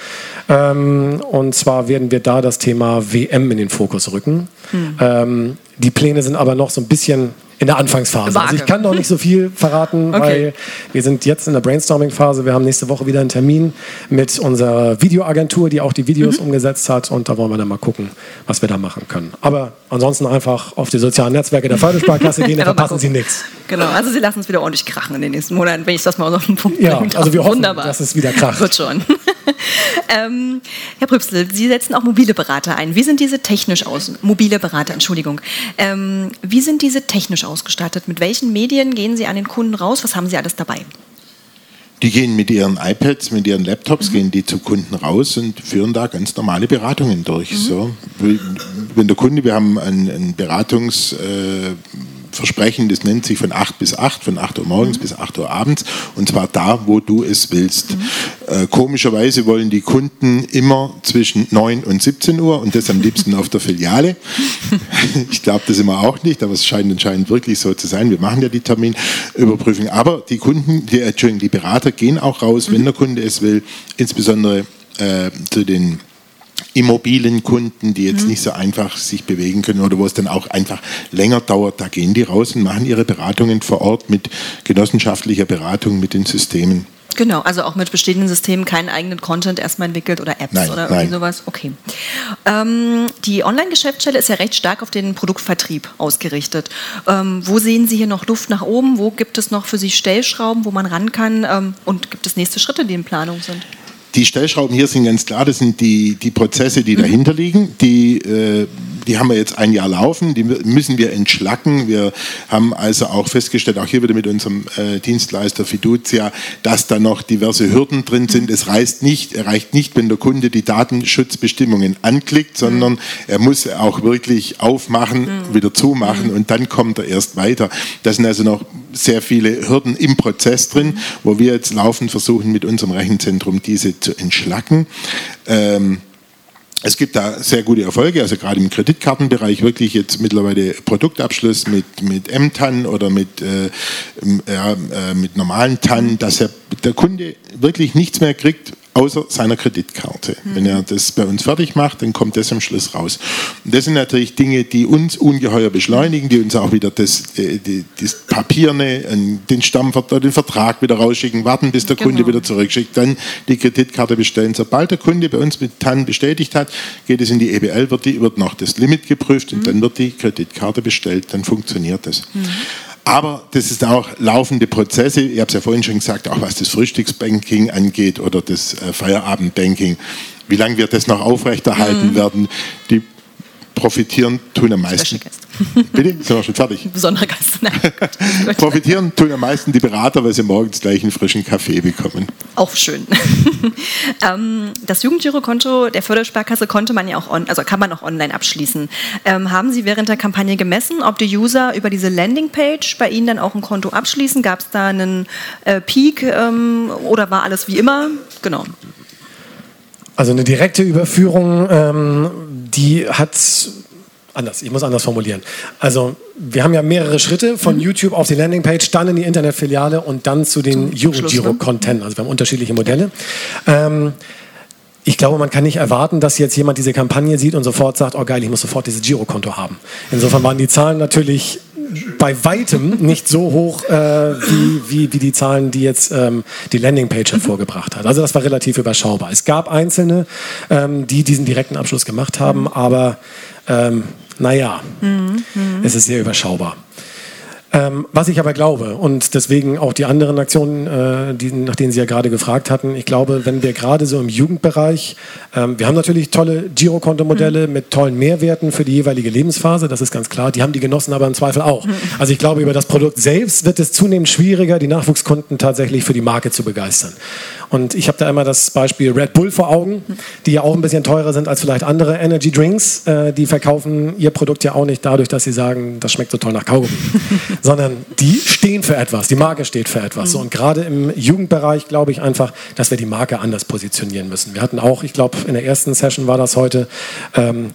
D: Ähm, und zwar werden wir da das Thema WM in den Fokus rücken. Hm. Ähm, die Pläne sind aber noch so ein bisschen in der Anfangsphase. Vage. Also ich kann noch nicht so viel verraten, [laughs] okay. weil wir sind jetzt in der Brainstorming-Phase. Wir haben nächste Woche wieder einen Termin mit unserer Videoagentur, die auch die Videos mhm. umgesetzt hat. Und da wollen wir dann mal gucken, was wir da machen können. Aber ansonsten einfach auf die sozialen Netzwerke der Fördersparkasse gehen, [laughs] da verpassen Sie nichts.
B: Genau, also Sie lassen es wieder ordentlich krachen in den nächsten Monaten, wenn ich das mal auf den Punkt
D: Ja, also wir hoffen, Wunderbar. dass es wieder kracht.
B: Wird schon. [laughs] ähm, Herr Prüpsel, Sie setzen auch mobile Berater ein. Wie sind diese technisch aus? Mobile Berater, Entschuldigung. Ähm, wie sind diese technisch ausgestattet? Mit welchen Medien gehen Sie an den Kunden raus? Was haben Sie alles dabei?
C: Die gehen mit ihren iPads, mit ihren Laptops, mhm. gehen die zu Kunden raus und führen da ganz normale Beratungen durch. Mhm. So, wenn der Kunde, wir haben ein, ein Beratungs... Äh, Versprechen, das nennt sich von 8 bis 8, von 8 Uhr morgens mhm. bis 8 Uhr abends und zwar da, wo du es willst. Mhm. Äh, komischerweise wollen die Kunden immer zwischen 9 und 17 Uhr und das am liebsten auf der Filiale. [laughs] ich glaube das immer auch nicht, aber es scheint anscheinend wirklich so zu sein. Wir machen ja die Terminüberprüfung, aber die Kunden, die, Entschuldigung, die Berater gehen auch raus, mhm. wenn der Kunde es will, insbesondere äh, zu den immobilen Kunden, die jetzt mhm. nicht so einfach sich bewegen können oder wo es dann auch einfach länger dauert, da gehen die raus und machen ihre Beratungen vor Ort mit genossenschaftlicher Beratung mit den Systemen.
B: Genau, also auch mit bestehenden Systemen keinen eigenen Content erstmal entwickelt oder Apps
C: nein,
B: oder
C: irgendwie nein.
B: sowas. Okay. Ähm, die Online-Geschäftsstelle ist ja recht stark auf den Produktvertrieb ausgerichtet. Ähm, wo sehen Sie hier noch Luft nach oben? Wo gibt es noch für Sie Stellschrauben, wo man ran kann? Ähm, und gibt es nächste Schritte, die in Planung sind?
C: Die Stellschrauben hier sind ganz klar, das sind die, die Prozesse, die dahinter liegen. Die, äh, die haben wir jetzt ein Jahr laufen, die müssen wir entschlacken. Wir haben also auch festgestellt, auch hier wieder mit unserem äh, Dienstleister Fiducia, dass da noch diverse Hürden drin sind. Es reicht nicht, reicht nicht, wenn der Kunde die Datenschutzbestimmungen anklickt, sondern mhm. er muss auch wirklich aufmachen, mhm. wieder zumachen und dann kommt er erst weiter. Das sind also noch sehr viele Hürden im Prozess drin, wo wir jetzt laufend versuchen, mit unserem Rechenzentrum diese zu entschlacken. Ähm, es gibt da sehr gute Erfolge, also gerade im Kreditkartenbereich wirklich jetzt mittlerweile Produktabschluss mit, mit M-TAN oder mit, äh, äh, mit normalen TAN, dass er, der Kunde wirklich nichts mehr kriegt, außer seiner Kreditkarte. Mhm. Wenn er das bei uns fertig macht, dann kommt das am Schluss raus. Und das sind natürlich Dinge, die uns ungeheuer beschleunigen, die uns auch wieder das, äh, die, das Papier, den Stammvertrag, den Vertrag wieder rausschicken, warten, bis der genau. Kunde wieder zurückschickt, dann die Kreditkarte bestellen. Sobald der Kunde bei uns mit TAN bestätigt hat, geht es in die EBL, wird, die, wird noch das Limit geprüft und mhm. dann wird die Kreditkarte bestellt, dann funktioniert das. Mhm. Aber das ist auch laufende Prozesse. Ich habe es ja vorhin schon gesagt, auch was das Frühstücksbanking angeht oder das äh, Feierabendbanking. Wie lange wird das noch aufrechterhalten mhm. werden? Die profitieren tun am meisten. [laughs] Bitte? Sind wir schon fertig?
B: Besonderer Gast. Nein, [laughs]
C: profitieren tun am meisten die Berater, weil sie morgens gleich einen frischen Kaffee bekommen.
B: Auch schön. [laughs] Ähm, das Jugendgirokonto der Fördersparkasse konnte man ja auch on, also kann man auch online abschließen. Ähm, haben Sie während der Kampagne gemessen, ob die User über diese Landingpage bei Ihnen dann auch ein Konto abschließen? Gab es da einen äh, Peak ähm, oder war alles wie immer? Genau.
D: Also eine direkte Überführung, ähm, die hat anders, ich muss anders formulieren. Also wir haben ja mehrere Schritte von mhm. YouTube auf die Landingpage, dann in die Internetfiliale und dann zu den Eurogiro-Content. Also wir haben unterschiedliche Modelle. Ähm, ich glaube, man kann nicht erwarten, dass jetzt jemand diese Kampagne sieht und sofort sagt, oh geil, ich muss sofort dieses Girokonto haben. Insofern waren die Zahlen natürlich bei weitem nicht so hoch äh, wie, wie, wie, die Zahlen, die jetzt ähm, die Landingpage hervorgebracht hat. Also das war relativ überschaubar. Es gab Einzelne, ähm, die diesen direkten Abschluss gemacht haben, aber ähm, naja, mhm. es ist sehr überschaubar. Ähm, was ich aber glaube, und deswegen auch die anderen Aktionen, äh, die, nach denen Sie ja gerade gefragt hatten, ich glaube, wenn wir gerade so im Jugendbereich, ähm, wir haben natürlich tolle Girokonto-Modelle mhm. mit tollen Mehrwerten für die jeweilige Lebensphase, das ist ganz klar, die haben die Genossen aber im Zweifel auch. Mhm. Also ich glaube, über das Produkt selbst wird es zunehmend schwieriger, die Nachwuchskunden tatsächlich für die Marke zu begeistern. Und ich habe da immer das Beispiel Red Bull vor Augen, die ja auch ein bisschen teurer sind als vielleicht andere Energy Drinks. Äh, die verkaufen ihr Produkt ja auch nicht dadurch, dass sie sagen, das schmeckt so toll nach Kaugummi. [laughs] sondern die stehen für etwas, die Marke steht für etwas. Mhm. So, und gerade im Jugendbereich glaube ich einfach, dass wir die Marke anders positionieren müssen. Wir hatten auch, ich glaube, in der ersten Session war das heute, ähm,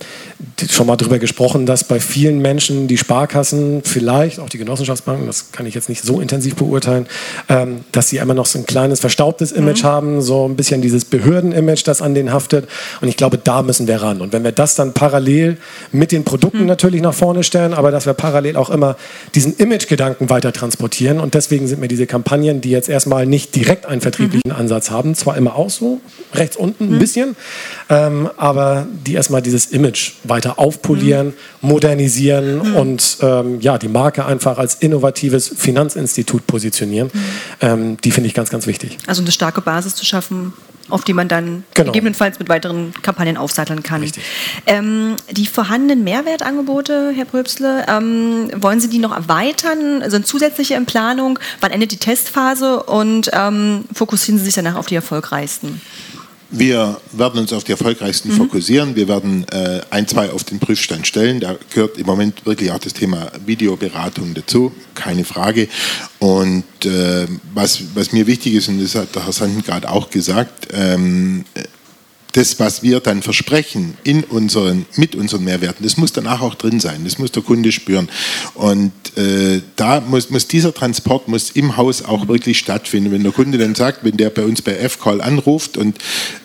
D: schon mal darüber gesprochen, dass bei vielen Menschen die Sparkassen, vielleicht auch die Genossenschaftsbanken, das kann ich jetzt nicht so intensiv beurteilen, ähm, dass sie immer noch so ein kleines verstaubtes Image mhm. haben, so ein bisschen dieses Behörden-Image, das an denen haftet. Und ich glaube, da müssen wir ran. Und wenn wir das dann parallel mit den Produkten mhm. natürlich nach vorne stellen, aber dass wir parallel auch immer diesen Image-Gedanken weiter transportieren. Und deswegen sind mir diese Kampagnen, die jetzt erstmal nicht direkt einen vertrieblichen mhm. Ansatz haben, zwar immer auch so, rechts unten ein mhm. bisschen, ähm, aber die erstmal dieses Image weiter aufpolieren, mhm. modernisieren mhm. und ähm, ja, die Marke einfach als innovatives Finanzinstitut positionieren. Mhm. Ähm, die finde ich ganz, ganz wichtig.
B: Also eine starke Basis zu schaffen, auf die man dann genau. gegebenenfalls mit weiteren Kampagnen aufsatteln kann. Ähm, die vorhandenen Mehrwertangebote, Herr Pröbsle, ähm, wollen Sie die noch erweitern? Sind zusätzliche in Planung? Wann endet die Testphase und ähm, fokussieren Sie sich danach auf die erfolgreichsten?
C: Wir werden uns auf die erfolgreichsten mhm. fokussieren. Wir werden äh, ein, zwei auf den Prüfstand stellen. Da gehört im Moment wirklich auch das Thema Videoberatung dazu, keine Frage. Und äh, was, was mir wichtig ist, und das hat der Herr Sanden gerade auch gesagt, ähm, das, was wir dann versprechen in unseren, mit unseren Mehrwerten, das muss danach auch drin sein. Das muss der Kunde spüren. Und äh, da muss, muss dieser Transport muss im Haus auch wirklich stattfinden. Wenn der Kunde dann sagt, wenn der bei uns bei F-Call anruft und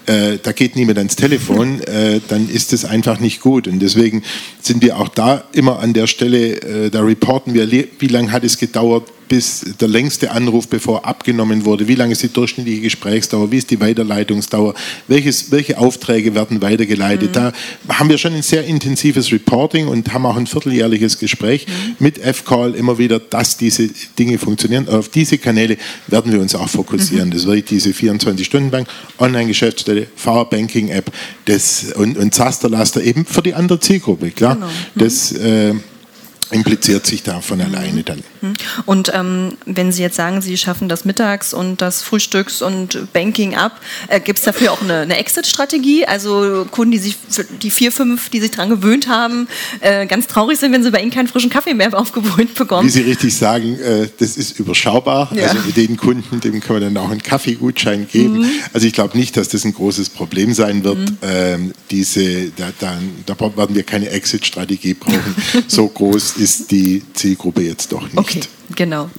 C: äh, da geht niemand ans Telefon, äh, dann ist das einfach nicht gut. Und deswegen sind wir auch da immer an der Stelle, äh, da reporten wir, wie lange hat es gedauert, bis der längste Anruf, bevor abgenommen wurde? Wie lange ist die durchschnittliche Gesprächsdauer? Wie ist die Weiterleitungsdauer? Welches, welche Aufträge werden weitergeleitet? Mhm. Da haben wir schon ein sehr intensives Reporting und haben auch ein vierteljährliches Gespräch mhm. mit F-Call immer wieder, dass diese Dinge funktionieren. Auf diese Kanäle werden wir uns auch fokussieren. Mhm. Das wird diese 24-Stunden-Bank, Online-Geschäftsstelle, Power-Banking-App und, und Zasterlaster eben für die andere Zielgruppe. Klar, genau. das äh, impliziert sich da von alleine dann.
B: Mhm. Und ähm, wenn Sie jetzt sagen, Sie schaffen das Mittags- und das Frühstücks- und Banking ab, äh, gibt es dafür auch eine, eine Exit-Strategie? Also Kunden, die sich die vier, fünf, die sich daran gewöhnt haben, äh, ganz traurig sind, wenn sie bei Ihnen keinen frischen Kaffee mehr [laughs] aufgewöhnt bekommen.
C: Wie Sie richtig sagen, äh, das ist überschaubar. Ja. Also mit den Kunden, dem kann man dann auch einen Kaffeegutschein geben. Mhm. Also ich glaube nicht, dass das ein großes Problem sein wird. Mhm. Ähm, diese, da, da, da werden wir keine Exit-Strategie brauchen. [laughs] so groß ist die Zielgruppe jetzt doch nicht.
B: Okay, genau.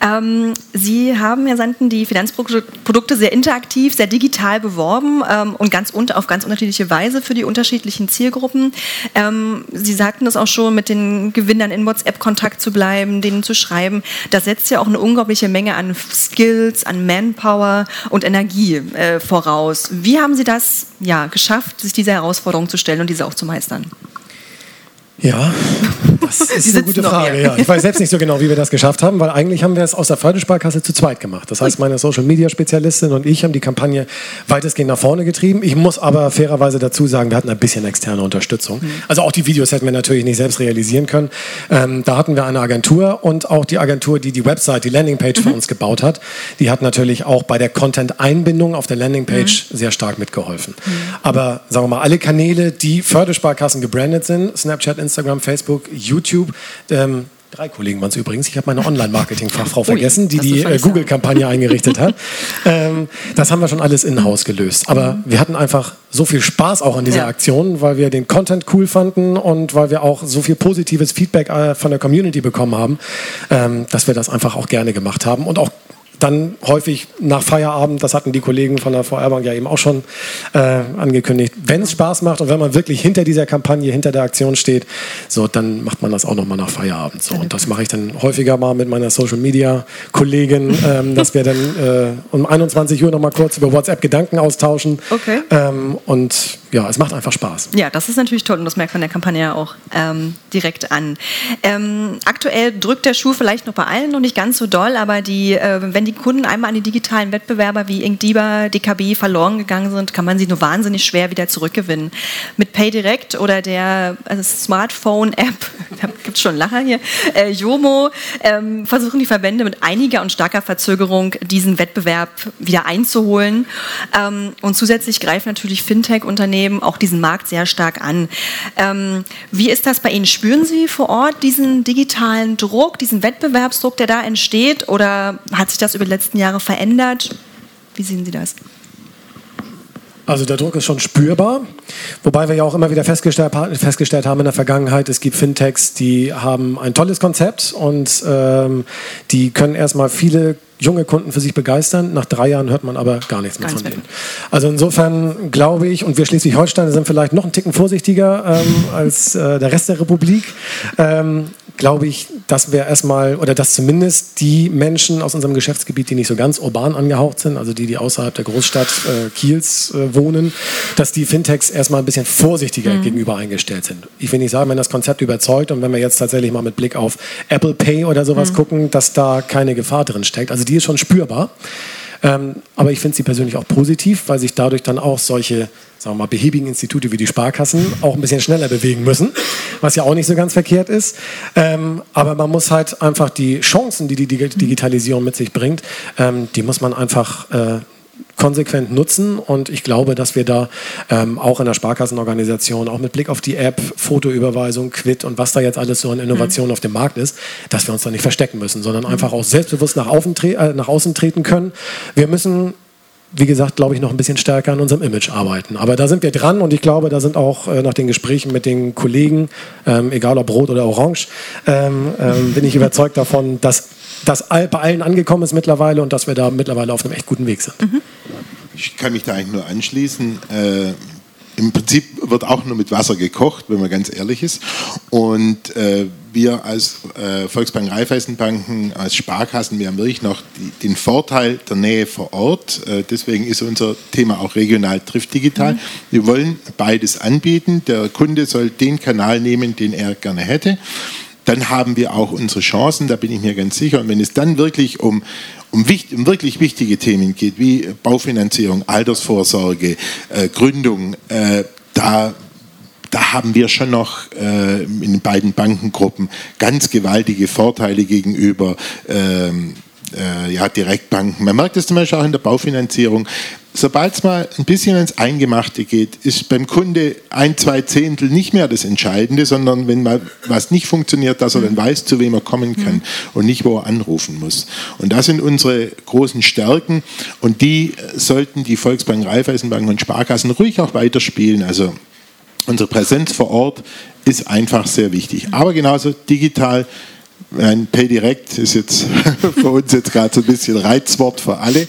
B: Ähm, Sie haben, Herr Sanden, die Finanzprodukte sehr interaktiv, sehr digital beworben ähm, und ganz un auf ganz unterschiedliche Weise für die unterschiedlichen Zielgruppen. Ähm, Sie sagten das auch schon, mit den Gewinnern in WhatsApp-Kontakt zu bleiben, denen zu schreiben. Das setzt ja auch eine unglaubliche Menge an Skills, an Manpower und Energie äh, voraus. Wie haben Sie das ja, geschafft, sich dieser Herausforderung zu stellen und diese auch zu meistern?
D: Ja, das ist [laughs] eine gute Frage. Ja. Ich weiß selbst nicht so genau, wie wir das geschafft haben, weil eigentlich haben wir es aus der Fördersparkasse zu zweit gemacht. Das heißt, meine Social-Media-Spezialistin und ich haben die Kampagne weitestgehend nach vorne getrieben. Ich muss aber fairerweise dazu sagen, wir hatten ein bisschen externe Unterstützung. Mhm. Also auch die Videos hätten wir natürlich nicht selbst realisieren können. Ähm, da hatten wir eine Agentur und auch die Agentur, die die Website, die Landingpage mhm. für uns gebaut hat, die hat natürlich auch bei der Content-Einbindung auf der Landingpage mhm. sehr stark mitgeholfen. Mhm. Aber sagen wir mal, alle Kanäle, die Fördersparkassen gebrandet sind, Snapchat, Instagram, Facebook, YouTube. Ähm, drei Kollegen waren es übrigens. Ich habe meine Online-Marketing-Fachfrau vergessen, die die äh, Google-Kampagne [laughs] eingerichtet hat. Ähm, das haben wir schon alles in-house gelöst. Aber mhm. wir hatten einfach so viel Spaß auch an dieser ja. Aktion, weil wir den Content cool fanden und weil wir auch so viel positives Feedback äh, von der Community bekommen haben, ähm, dass wir das einfach auch gerne gemacht haben und auch dann häufig nach Feierabend, das hatten die Kollegen von der VR Bank ja eben auch schon äh, angekündigt, wenn es Spaß macht und wenn man wirklich hinter dieser Kampagne, hinter der Aktion steht, so dann macht man das auch nochmal nach Feierabend. So. Und das mache ich dann häufiger mal mit meiner Social Media Kollegin, ähm, dass wir dann äh, um 21 Uhr nochmal kurz über WhatsApp Gedanken austauschen. Okay. Ähm, und ja, es macht einfach Spaß.
B: Ja, das ist natürlich toll und das merkt man der Kampagne ja auch ähm, direkt an. Ähm, aktuell drückt der Schuh vielleicht noch bei allen noch nicht ganz so doll, aber die, äh, wenn die Kunden einmal an die digitalen Wettbewerber wie Inkdiba, DKB verloren gegangen sind, kann man sie nur wahnsinnig schwer wieder zurückgewinnen. Mit PayDirect oder der also Smartphone-App, [laughs] da gibt es schon Lacher hier, äh, Jomo, ähm, versuchen die Verbände mit einiger und starker Verzögerung diesen Wettbewerb wieder einzuholen. Ähm, und zusätzlich greifen natürlich Fintech-Unternehmen nehmen auch diesen Markt sehr stark an. Ähm, wie ist das bei Ihnen? Spüren Sie vor Ort diesen digitalen Druck, diesen Wettbewerbsdruck, der da entsteht? Oder hat sich das über die letzten Jahre verändert? Wie sehen Sie das?
D: Also der Druck ist schon spürbar, wobei wir ja auch immer wieder festgestellt, festgestellt haben in der Vergangenheit, es gibt Fintechs, die haben ein tolles Konzept und ähm, die können erstmal viele junge Kunden für sich begeistern. Nach drei Jahren hört man aber gar nichts mehr von denen. Also insofern glaube ich, und wir Schleswig-Holstein sind vielleicht noch einen Ticken vorsichtiger ähm, als äh, der Rest der Republik, ähm, glaube ich, dass wir erstmal, oder dass zumindest die Menschen aus unserem Geschäftsgebiet, die nicht so ganz urban angehaucht sind, also die, die außerhalb der Großstadt äh, Kiels äh, wohnen, dass die Fintechs erstmal ein bisschen vorsichtiger mhm. gegenüber eingestellt sind. Ich will nicht sagen, wenn das Konzept überzeugt und wenn wir jetzt tatsächlich mal mit Blick auf Apple Pay oder sowas mhm. gucken, dass da keine Gefahr drin steckt. Also die ist schon spürbar. Ähm, aber ich finde sie persönlich auch positiv, weil sich dadurch dann auch solche sagen wir mal, behäbigen Institute wie die Sparkassen auch ein bisschen schneller bewegen müssen, was ja auch nicht so ganz verkehrt ist. Ähm, aber man muss halt einfach die Chancen, die die Digitalisierung mit sich bringt, ähm, die muss man einfach äh, konsequent nutzen. Und ich glaube, dass wir da ähm, auch in der Sparkassenorganisation, auch mit Blick auf die App, Fotoüberweisung, Quid und was da jetzt alles so an Innovationen mhm. auf dem Markt ist, dass wir uns da nicht verstecken müssen, sondern einfach auch selbstbewusst nach, äh, nach außen treten können. Wir müssen wie gesagt, glaube ich, noch ein bisschen stärker an unserem Image arbeiten. Aber da sind wir dran und ich glaube, da sind auch äh, nach den Gesprächen mit den Kollegen, ähm, egal ob rot oder orange, ähm, ähm, bin ich überzeugt davon, dass das bei allen angekommen ist mittlerweile und dass wir da mittlerweile auf einem echt guten Weg sind. Mhm.
C: Ich kann mich da eigentlich nur anschließen. Äh, Im Prinzip wird auch nur mit Wasser gekocht, wenn man ganz ehrlich ist. Und äh, wir als äh, Volksbank Raiffeisenbanken, als Sparkassen, wir haben wirklich noch die, den Vorteil der Nähe vor Ort. Äh, deswegen ist unser Thema auch regional trifft digital. Mhm. Wir wollen beides anbieten. Der Kunde soll den Kanal nehmen, den er gerne hätte dann haben wir auch unsere Chancen, da bin ich mir ganz sicher. Und wenn es dann wirklich um, um, wichtig, um wirklich wichtige Themen geht, wie Baufinanzierung, Altersvorsorge, äh, Gründung, äh, da da haben wir schon noch äh, in den beiden Bankengruppen ganz gewaltige Vorteile gegenüber ähm, äh, ja, Direktbanken. Man merkt es zum Beispiel auch in der Baufinanzierung sobald es mal ein bisschen ins Eingemachte geht, ist beim Kunde ein, zwei Zehntel nicht mehr das Entscheidende, sondern wenn mal was nicht funktioniert, dass er dann weiß, zu wem er kommen kann und nicht, wo er anrufen muss. Und das sind unsere großen Stärken und die sollten die Volksbank, Raiffeisenbanken und Sparkassen ruhig auch weiterspielen. Also unsere Präsenz vor Ort ist einfach sehr wichtig. Aber genauso digital ein PayDirect ist jetzt [laughs] für uns jetzt gerade so ein bisschen Reizwort für alle,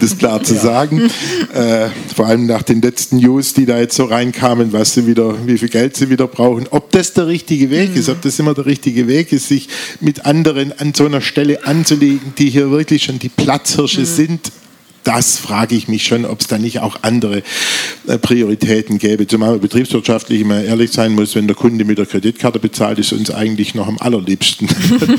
C: das klar zu sagen. Äh, vor allem nach den letzten News, die da jetzt so reinkamen, was sie wieder, wie viel Geld sie wieder brauchen. Ob das der richtige Weg mhm. ist, ob das immer der richtige Weg ist, sich mit anderen an so einer Stelle anzulegen, die hier wirklich schon die Platzhirsche mhm. sind, das frage ich mich schon, ob es da nicht auch andere äh, Prioritäten gäbe. Zumal betriebswirtschaftlich immer ehrlich sein muss, wenn der Kunde mit der Kreditkarte bezahlt, ist uns eigentlich noch am allerliebsten.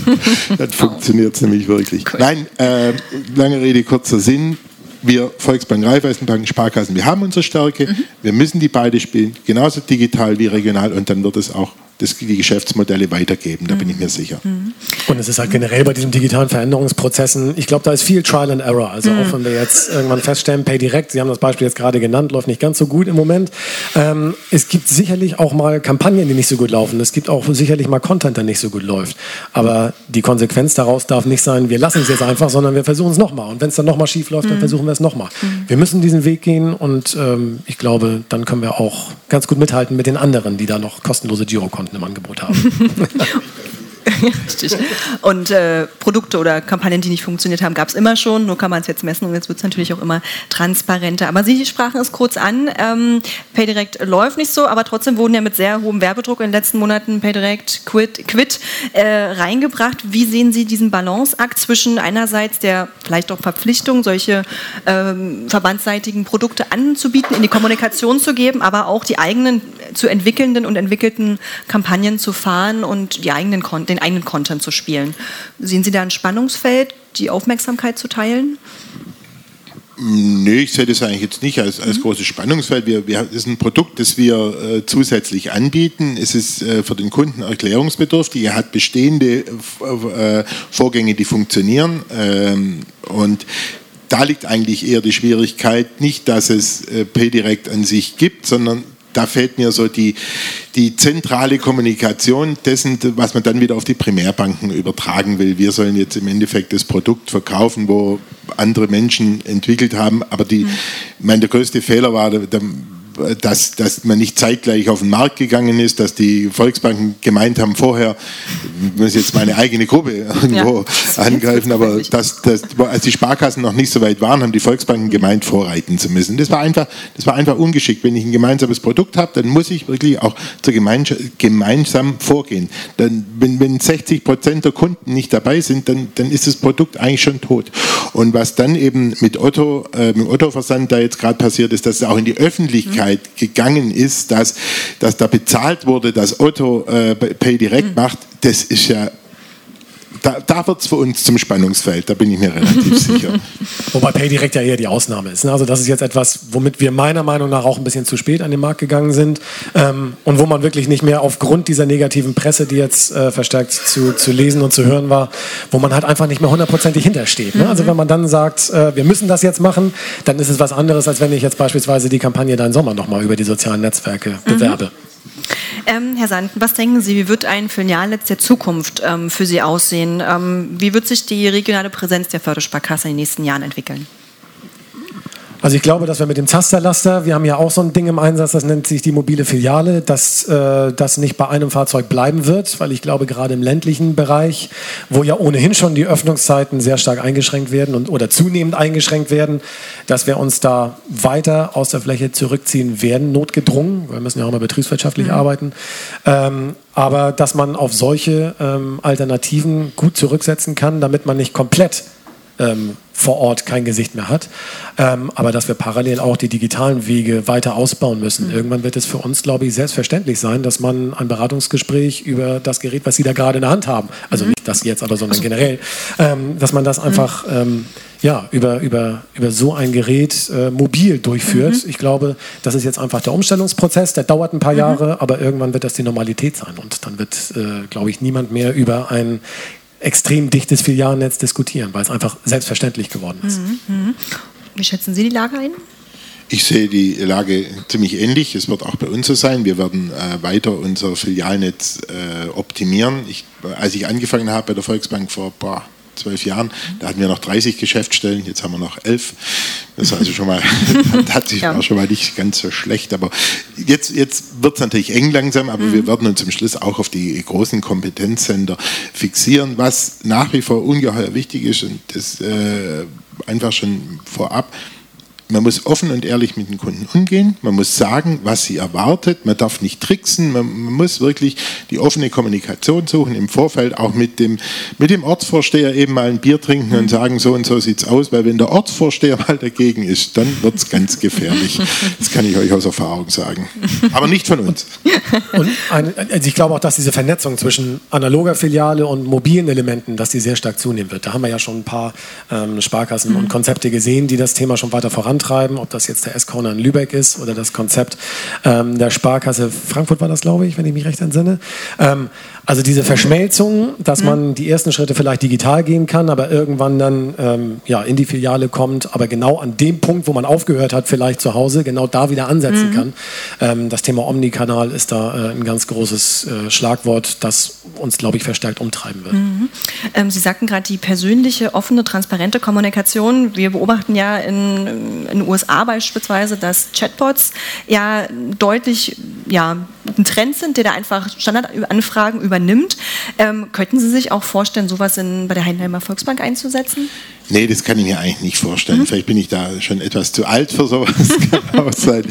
C: [laughs] Dann funktioniert es nämlich wirklich. Cool. Nein, äh, lange Rede, kurzer Sinn. Wir Volksbank, Raiffeisenbanken, Sparkassen, wir haben unsere Stärke. Mhm. Wir müssen die beide spielen, genauso digital wie regional und dann wird es auch das, die Geschäftsmodelle weitergeben, da bin ich mir sicher.
D: Mhm. Und es ist halt generell bei diesen digitalen Veränderungsprozessen, ich glaube, da ist viel Trial and Error. Also mhm. auch wenn wir jetzt irgendwann feststellen, Pay Direct, Sie haben das Beispiel jetzt gerade genannt, läuft nicht ganz so gut im Moment. Ähm, es gibt sicherlich auch mal Kampagnen, die nicht so gut laufen. Es gibt auch sicherlich mal Content, der nicht so gut läuft. Aber die Konsequenz daraus darf nicht sein, wir lassen es jetzt einfach, sondern wir versuchen es nochmal. Und wenn es dann nochmal schief läuft, dann mhm. versuchen wir es nochmal. Mhm. Wir müssen diesen Weg gehen und ähm, ich glaube, dann können wir auch ganz gut mithalten mit den anderen, die da noch kostenlose Girokonten Konten im Angebot haben.
B: Richtig. [laughs] Und äh, Produkte oder Kampagnen, die nicht funktioniert haben, gab es immer schon. Nur kann man es jetzt messen und jetzt wird es natürlich auch immer transparenter. Aber Sie sprachen es kurz an. Ähm, PayDirect läuft nicht so, aber trotzdem wurden ja mit sehr hohem Werbedruck in den letzten Monaten PayDirect, Quid, Quid äh, reingebracht. Wie sehen Sie diesen Balanceakt zwischen einerseits der vielleicht auch Verpflichtung, solche ähm, verbandsseitigen Produkte anzubieten, in die Kommunikation zu geben, aber auch die eigenen zu entwickelnden und entwickelten Kampagnen zu fahren und die eigenen den eigenen Content zu spielen. Sehen Sie da ein Spannungsfeld, die Aufmerksamkeit zu teilen?
C: Nee, ich sehe das eigentlich jetzt nicht als, als mhm. großes Spannungsfeld. Wir, wir, es ist ein Produkt, das wir äh, zusätzlich anbieten. Es ist äh, für den Kunden erklärungsbedürftig. Er hat bestehende äh, Vorgänge, die funktionieren. Ähm, und da liegt eigentlich eher die Schwierigkeit, nicht, dass es äh, PayDirect an sich gibt, sondern da fehlt mir so die, die zentrale Kommunikation dessen, was man dann wieder auf die Primärbanken übertragen will. Wir sollen jetzt im Endeffekt das Produkt verkaufen, wo andere Menschen entwickelt haben, aber die, mhm. mein, der größte Fehler war, da, dass, dass man nicht zeitgleich auf den Markt gegangen ist, dass die Volksbanken gemeint haben, vorher ich muss jetzt meine eigene Gruppe irgendwo ja, angreifen, aber dass, dass, als die Sparkassen noch nicht so weit waren, haben die Volksbanken gemeint, vorreiten zu müssen. Das war einfach, das war einfach ungeschickt. Wenn ich ein gemeinsames Produkt habe, dann muss ich wirklich auch zur gemeinsam vorgehen. Dann, wenn, wenn 60 Prozent der Kunden nicht dabei sind, dann, dann ist das Produkt eigentlich schon tot. Und was dann eben mit Otto, äh, mit Otto-Versand da jetzt gerade passiert ist, dass es auch in die Öffentlichkeit Öffentlichkeit gegangen ist, dass, dass da bezahlt wurde, dass Otto äh, Pay Direct mhm. macht, das ist ja da, da wird es für uns zum Spannungsfeld, da bin ich mir relativ [laughs] sicher.
D: Wobei PayDirect ja eher die Ausnahme ist. Ne? Also das ist jetzt etwas, womit wir meiner Meinung nach auch ein bisschen zu spät an den Markt gegangen sind ähm, und wo man wirklich nicht mehr aufgrund dieser negativen Presse, die jetzt äh, verstärkt zu, zu lesen und zu hören war, wo man halt einfach nicht mehr hundertprozentig hintersteht. Ne? Also wenn man dann sagt, äh, wir müssen das jetzt machen, dann ist es was anderes, als wenn ich jetzt beispielsweise die Kampagne Dein Sommer nochmal über die sozialen Netzwerke mhm.
B: Ähm, Herr Sand, was denken Sie, wie wird ein Filialnetz der Zukunft ähm, für Sie aussehen? Ähm, wie wird sich die regionale Präsenz der Fördersparkasse in den nächsten Jahren entwickeln?
D: Also ich glaube, dass wir mit dem Zasterlaster, wir haben ja auch so ein Ding im Einsatz, das nennt sich die mobile Filiale, dass äh, das nicht bei einem Fahrzeug bleiben wird, weil ich glaube, gerade im ländlichen Bereich, wo ja ohnehin schon die Öffnungszeiten sehr stark eingeschränkt werden und, oder zunehmend eingeschränkt werden, dass wir uns da weiter aus der Fläche zurückziehen werden, notgedrungen. Wir müssen ja auch mal betriebswirtschaftlich mhm. arbeiten. Ähm, aber dass man auf solche ähm, Alternativen gut zurücksetzen kann, damit man nicht komplett ähm, vor Ort kein Gesicht mehr hat. Ähm, aber dass wir parallel auch die digitalen Wege weiter ausbauen müssen. Mhm. Irgendwann wird es für uns, glaube ich, selbstverständlich sein, dass man ein Beratungsgespräch über das Gerät, was Sie da gerade in der Hand haben, also mhm. nicht das jetzt, aber sondern generell, ähm, dass man das einfach mhm. ja, über, über, über so ein Gerät äh, mobil durchführt. Mhm. Ich glaube, das ist jetzt einfach der Umstellungsprozess, der dauert ein paar mhm. Jahre, aber irgendwann wird das die Normalität sein. Und dann wird, äh, glaube ich, niemand mehr über ein extrem dichtes Filialnetz diskutieren, weil es einfach selbstverständlich geworden ist. Mhm,
B: mhm. Wie schätzen Sie die Lage ein?
C: Ich sehe die Lage ziemlich ähnlich. Es wird auch bei uns so sein. Wir werden äh, weiter unser Filialnetz äh, optimieren. Ich, als ich angefangen habe bei der Volksbank vor boah, zwölf Jahren, da hatten wir noch 30 Geschäftsstellen, jetzt haben wir noch elf. Das also schon mal, [laughs] hat sich ja. schon mal nicht ganz so schlecht. Aber jetzt, jetzt wird es natürlich eng langsam, aber mhm. wir werden uns zum Schluss auch auf die großen Kompetenzcenter fixieren, was nach wie vor ungeheuer wichtig ist und das äh, einfach schon vorab man muss offen und ehrlich mit den Kunden umgehen. Man muss sagen, was sie erwartet. Man darf nicht tricksen. Man, man, muss wirklich die offene Kommunikation suchen im Vorfeld, auch mit dem, mit dem Ortsvorsteher eben mal ein Bier trinken und sagen, so und so sieht es aus. Weil wenn der Ortsvorsteher [laughs] mal dagegen ist, dann wird es ganz gefährlich. Das kann ich euch aus Erfahrung sagen. Aber nicht von uns.
D: Und ein, also ich glaube auch, dass diese Vernetzung zwischen analoger Filiale und mobilen Elementen, dass die sehr stark zunehmen wird. Da haben wir ja schon ein paar ähm, Sparkassen mhm. und Konzepte gesehen, die das Thema schon weiter voran vorantreiben, ob das jetzt der S-Corner in Lübeck ist oder das Konzept ähm, der Sparkasse Frankfurt war das, glaube ich, wenn ich mich recht entsinne. Ähm, also diese Verschmelzung, dass mhm. man die ersten Schritte vielleicht digital gehen kann, aber irgendwann dann ähm, ja, in die Filiale kommt, aber genau an dem Punkt, wo man aufgehört hat, vielleicht zu Hause, genau da wieder ansetzen mhm. kann. Ähm, das Thema Omnikanal ist da äh, ein ganz großes äh, Schlagwort, das uns, glaube ich, verstärkt umtreiben wird.
B: Mhm. Ähm, Sie sagten gerade die persönliche, offene, transparente Kommunikation. Wir beobachten ja in, in den USA beispielsweise, dass Chatbots ja deutlich ja, ein Trend sind, der da einfach Standardanfragen übernimmt. Ähm, könnten Sie sich auch vorstellen, sowas in, bei der Heidenheimer Volksbank einzusetzen?
C: Nee, das kann ich mir eigentlich nicht vorstellen. Mhm. Vielleicht bin ich da schon etwas zu alt für sowas, [laughs] kann [laughs] auch sein.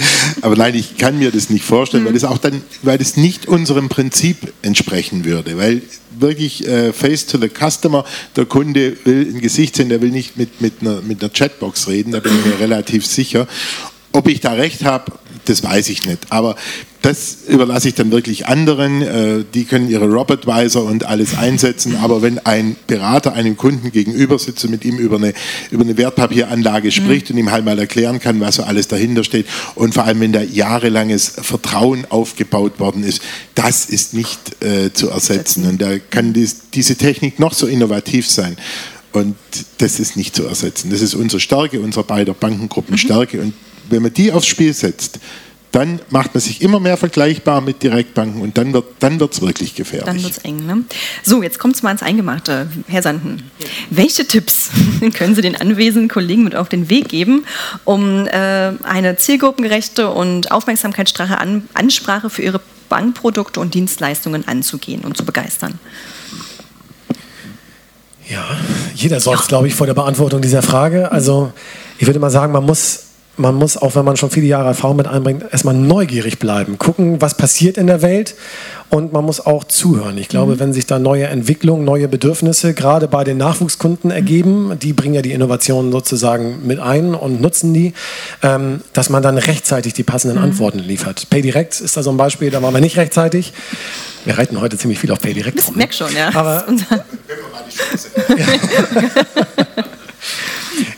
C: Aber nein, ich kann mir das nicht vorstellen, mhm. weil das auch dann, weil das nicht unserem Prinzip entsprechen würde. Weil wirklich äh, face to the customer, der Kunde will ein Gesicht sehen, der will nicht mit, mit, einer, mit einer Chatbox reden, da bin ich mir relativ sicher. Ob ich da recht habe, das weiß ich nicht. Aber das überlasse ich dann wirklich anderen. Äh, die können ihre Robotweiser und alles einsetzen. Aber wenn ein Berater einem Kunden gegenüber sitzt und mit ihm über eine, über eine Wertpapieranlage spricht mhm. und ihm halt mal erklären kann, was so alles dahinter steht und vor allem, wenn da jahrelanges Vertrauen aufgebaut worden ist, das ist nicht äh, zu ersetzen. Und da kann dies, diese Technik noch so innovativ sein. Und das ist nicht zu ersetzen. Das ist unsere Stärke, unsere beider Bankengruppenstärke. Und wenn man die aufs Spiel setzt, dann macht man sich immer mehr vergleichbar mit Direktbanken und dann wird dann wird's wirklich gefährlich.
B: Dann wird es eng. Ne? So, jetzt kommt es mal ins Eingemachte. Herr Sanden, welche Tipps [laughs] können Sie den anwesenden Kollegen mit auf den Weg geben, um äh, eine zielgruppengerechte und aufmerksamkeitsstarke An Ansprache für Ihre Bankprodukte und Dienstleistungen anzugehen und zu begeistern?
D: Ja, jeder seufzt, glaube ich, vor der Beantwortung dieser Frage. Also ich würde mal sagen, man muss, man muss, auch wenn man schon viele Jahre Erfahrung mit einbringt, erstmal neugierig bleiben, gucken, was passiert in der Welt und man muss auch zuhören. Ich glaube, wenn sich da neue Entwicklungen, neue Bedürfnisse gerade bei den Nachwuchskunden ergeben, die bringen ja die Innovationen sozusagen mit ein und nutzen die, ähm, dass man dann rechtzeitig die passenden Antworten liefert. PayDirect ist da so ein Beispiel, da waren wir nicht rechtzeitig. Wir reiten heute ziemlich viel auf PayDirect. Ne?
B: merke schon, ja.
D: Aber-
B: Das unser- [laughs] [laughs] [laughs]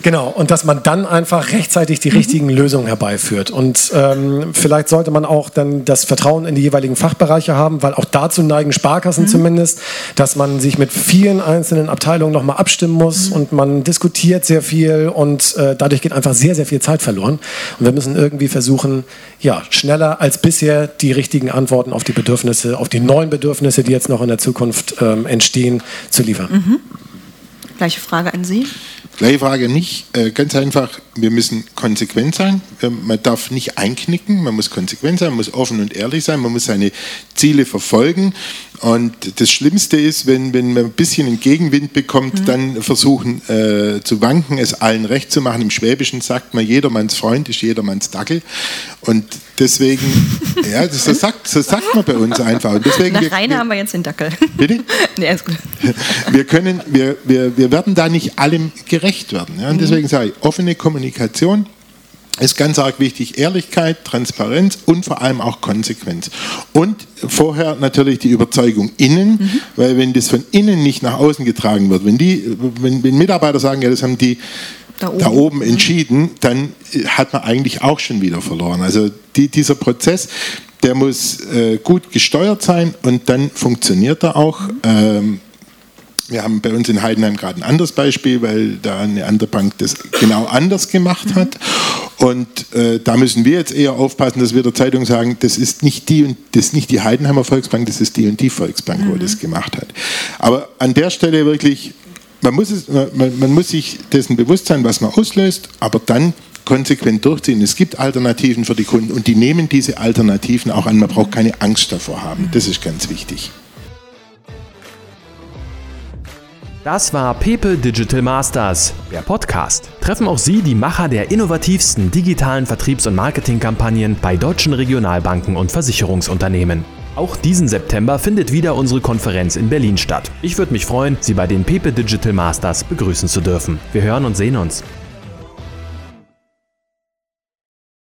D: Genau, und dass man dann einfach rechtzeitig die richtigen Lösungen herbeiführt. Und ähm, vielleicht sollte man auch dann das Vertrauen in die jeweiligen Fachbereiche haben, weil auch dazu neigen Sparkassen zumindest, dass man sich mit vielen einzelnen Abteilungen nochmal abstimmen muss und man diskutiert sehr viel und äh, dadurch geht einfach sehr, sehr viel Zeit verloren. Und wir müssen irgendwie versuchen, ja, schneller als bisher die richtigen Antworten auf die Bedürfnisse, auf die neuen Bedürfnisse, die jetzt noch in der Zukunft ähm, entstehen, zu liefern.
B: Gleiche Frage an Sie.
C: Gleiche Frage nicht. Äh, ganz einfach, wir müssen konsequent sein. Ähm, Man darf nicht einknicken, man muss konsequent sein, man muss offen und ehrlich sein, man muss seine Ziele verfolgen. Und das Schlimmste ist, wenn, wenn man ein bisschen einen Gegenwind bekommt, dann versuchen äh, zu wanken, es allen recht zu machen. Im Schwäbischen sagt man, jedermanns Freund ist jedermanns Dackel. Und deswegen, [laughs] ja, das, das, sagt, das sagt man bei uns einfach. Und deswegen,
B: Nach
C: wir-
B: haben wir jetzt den Dackel.
C: Bitte? [laughs]
B: nee, alles gut.
C: wir können, wir, wir, wir werden da nicht allem gerecht werden. Ja? Und deswegen sage ich, offene Kommunikation ist ganz arg wichtig. Ehrlichkeit, Transparenz und vor allem auch Konsequenz. Und vorher natürlich die Überzeugung innen, weil wenn das von innen nicht nach außen getragen wird, wenn die, wenn, wenn Mitarbeiter sagen, ja, das haben die
B: Da
C: da
B: oben.
C: oben, entschieden, dann äh, hat man eigentlich auch schon wieder verloren. Also die, dieser Prozess, der muss äh, gut gesteuert sein und dann funktioniert er auch. Ähm, wir haben bei uns in Heidenheim gerade ein anderes Beispiel, weil da eine andere Bank das genau anders gemacht hat. Und äh, da müssen wir jetzt eher aufpassen, dass wir der Zeitung sagen, das ist nicht die und das nicht die Heidenheimer Volksbank, das ist die und die Volksbank, wo das gemacht hat. Aber an der Stelle wirklich, man muss, es, man, man muss sich dessen bewusst sein, was man auslöst, aber dann konsequent durchziehen. Es gibt Alternativen für die Kunden und die nehmen diese Alternativen auch an. Man braucht keine Angst davor haben. Das ist ganz wichtig.
A: Das war Pepe Digital Masters, der Podcast. Treffen auch Sie die Macher der innovativsten digitalen Vertriebs- und Marketingkampagnen bei deutschen Regionalbanken und Versicherungsunternehmen. Auch diesen September findet wieder unsere Konferenz in Berlin statt. Ich würde mich freuen, Sie bei den Pepe Digital Masters begrüßen zu dürfen. Wir hören und sehen uns.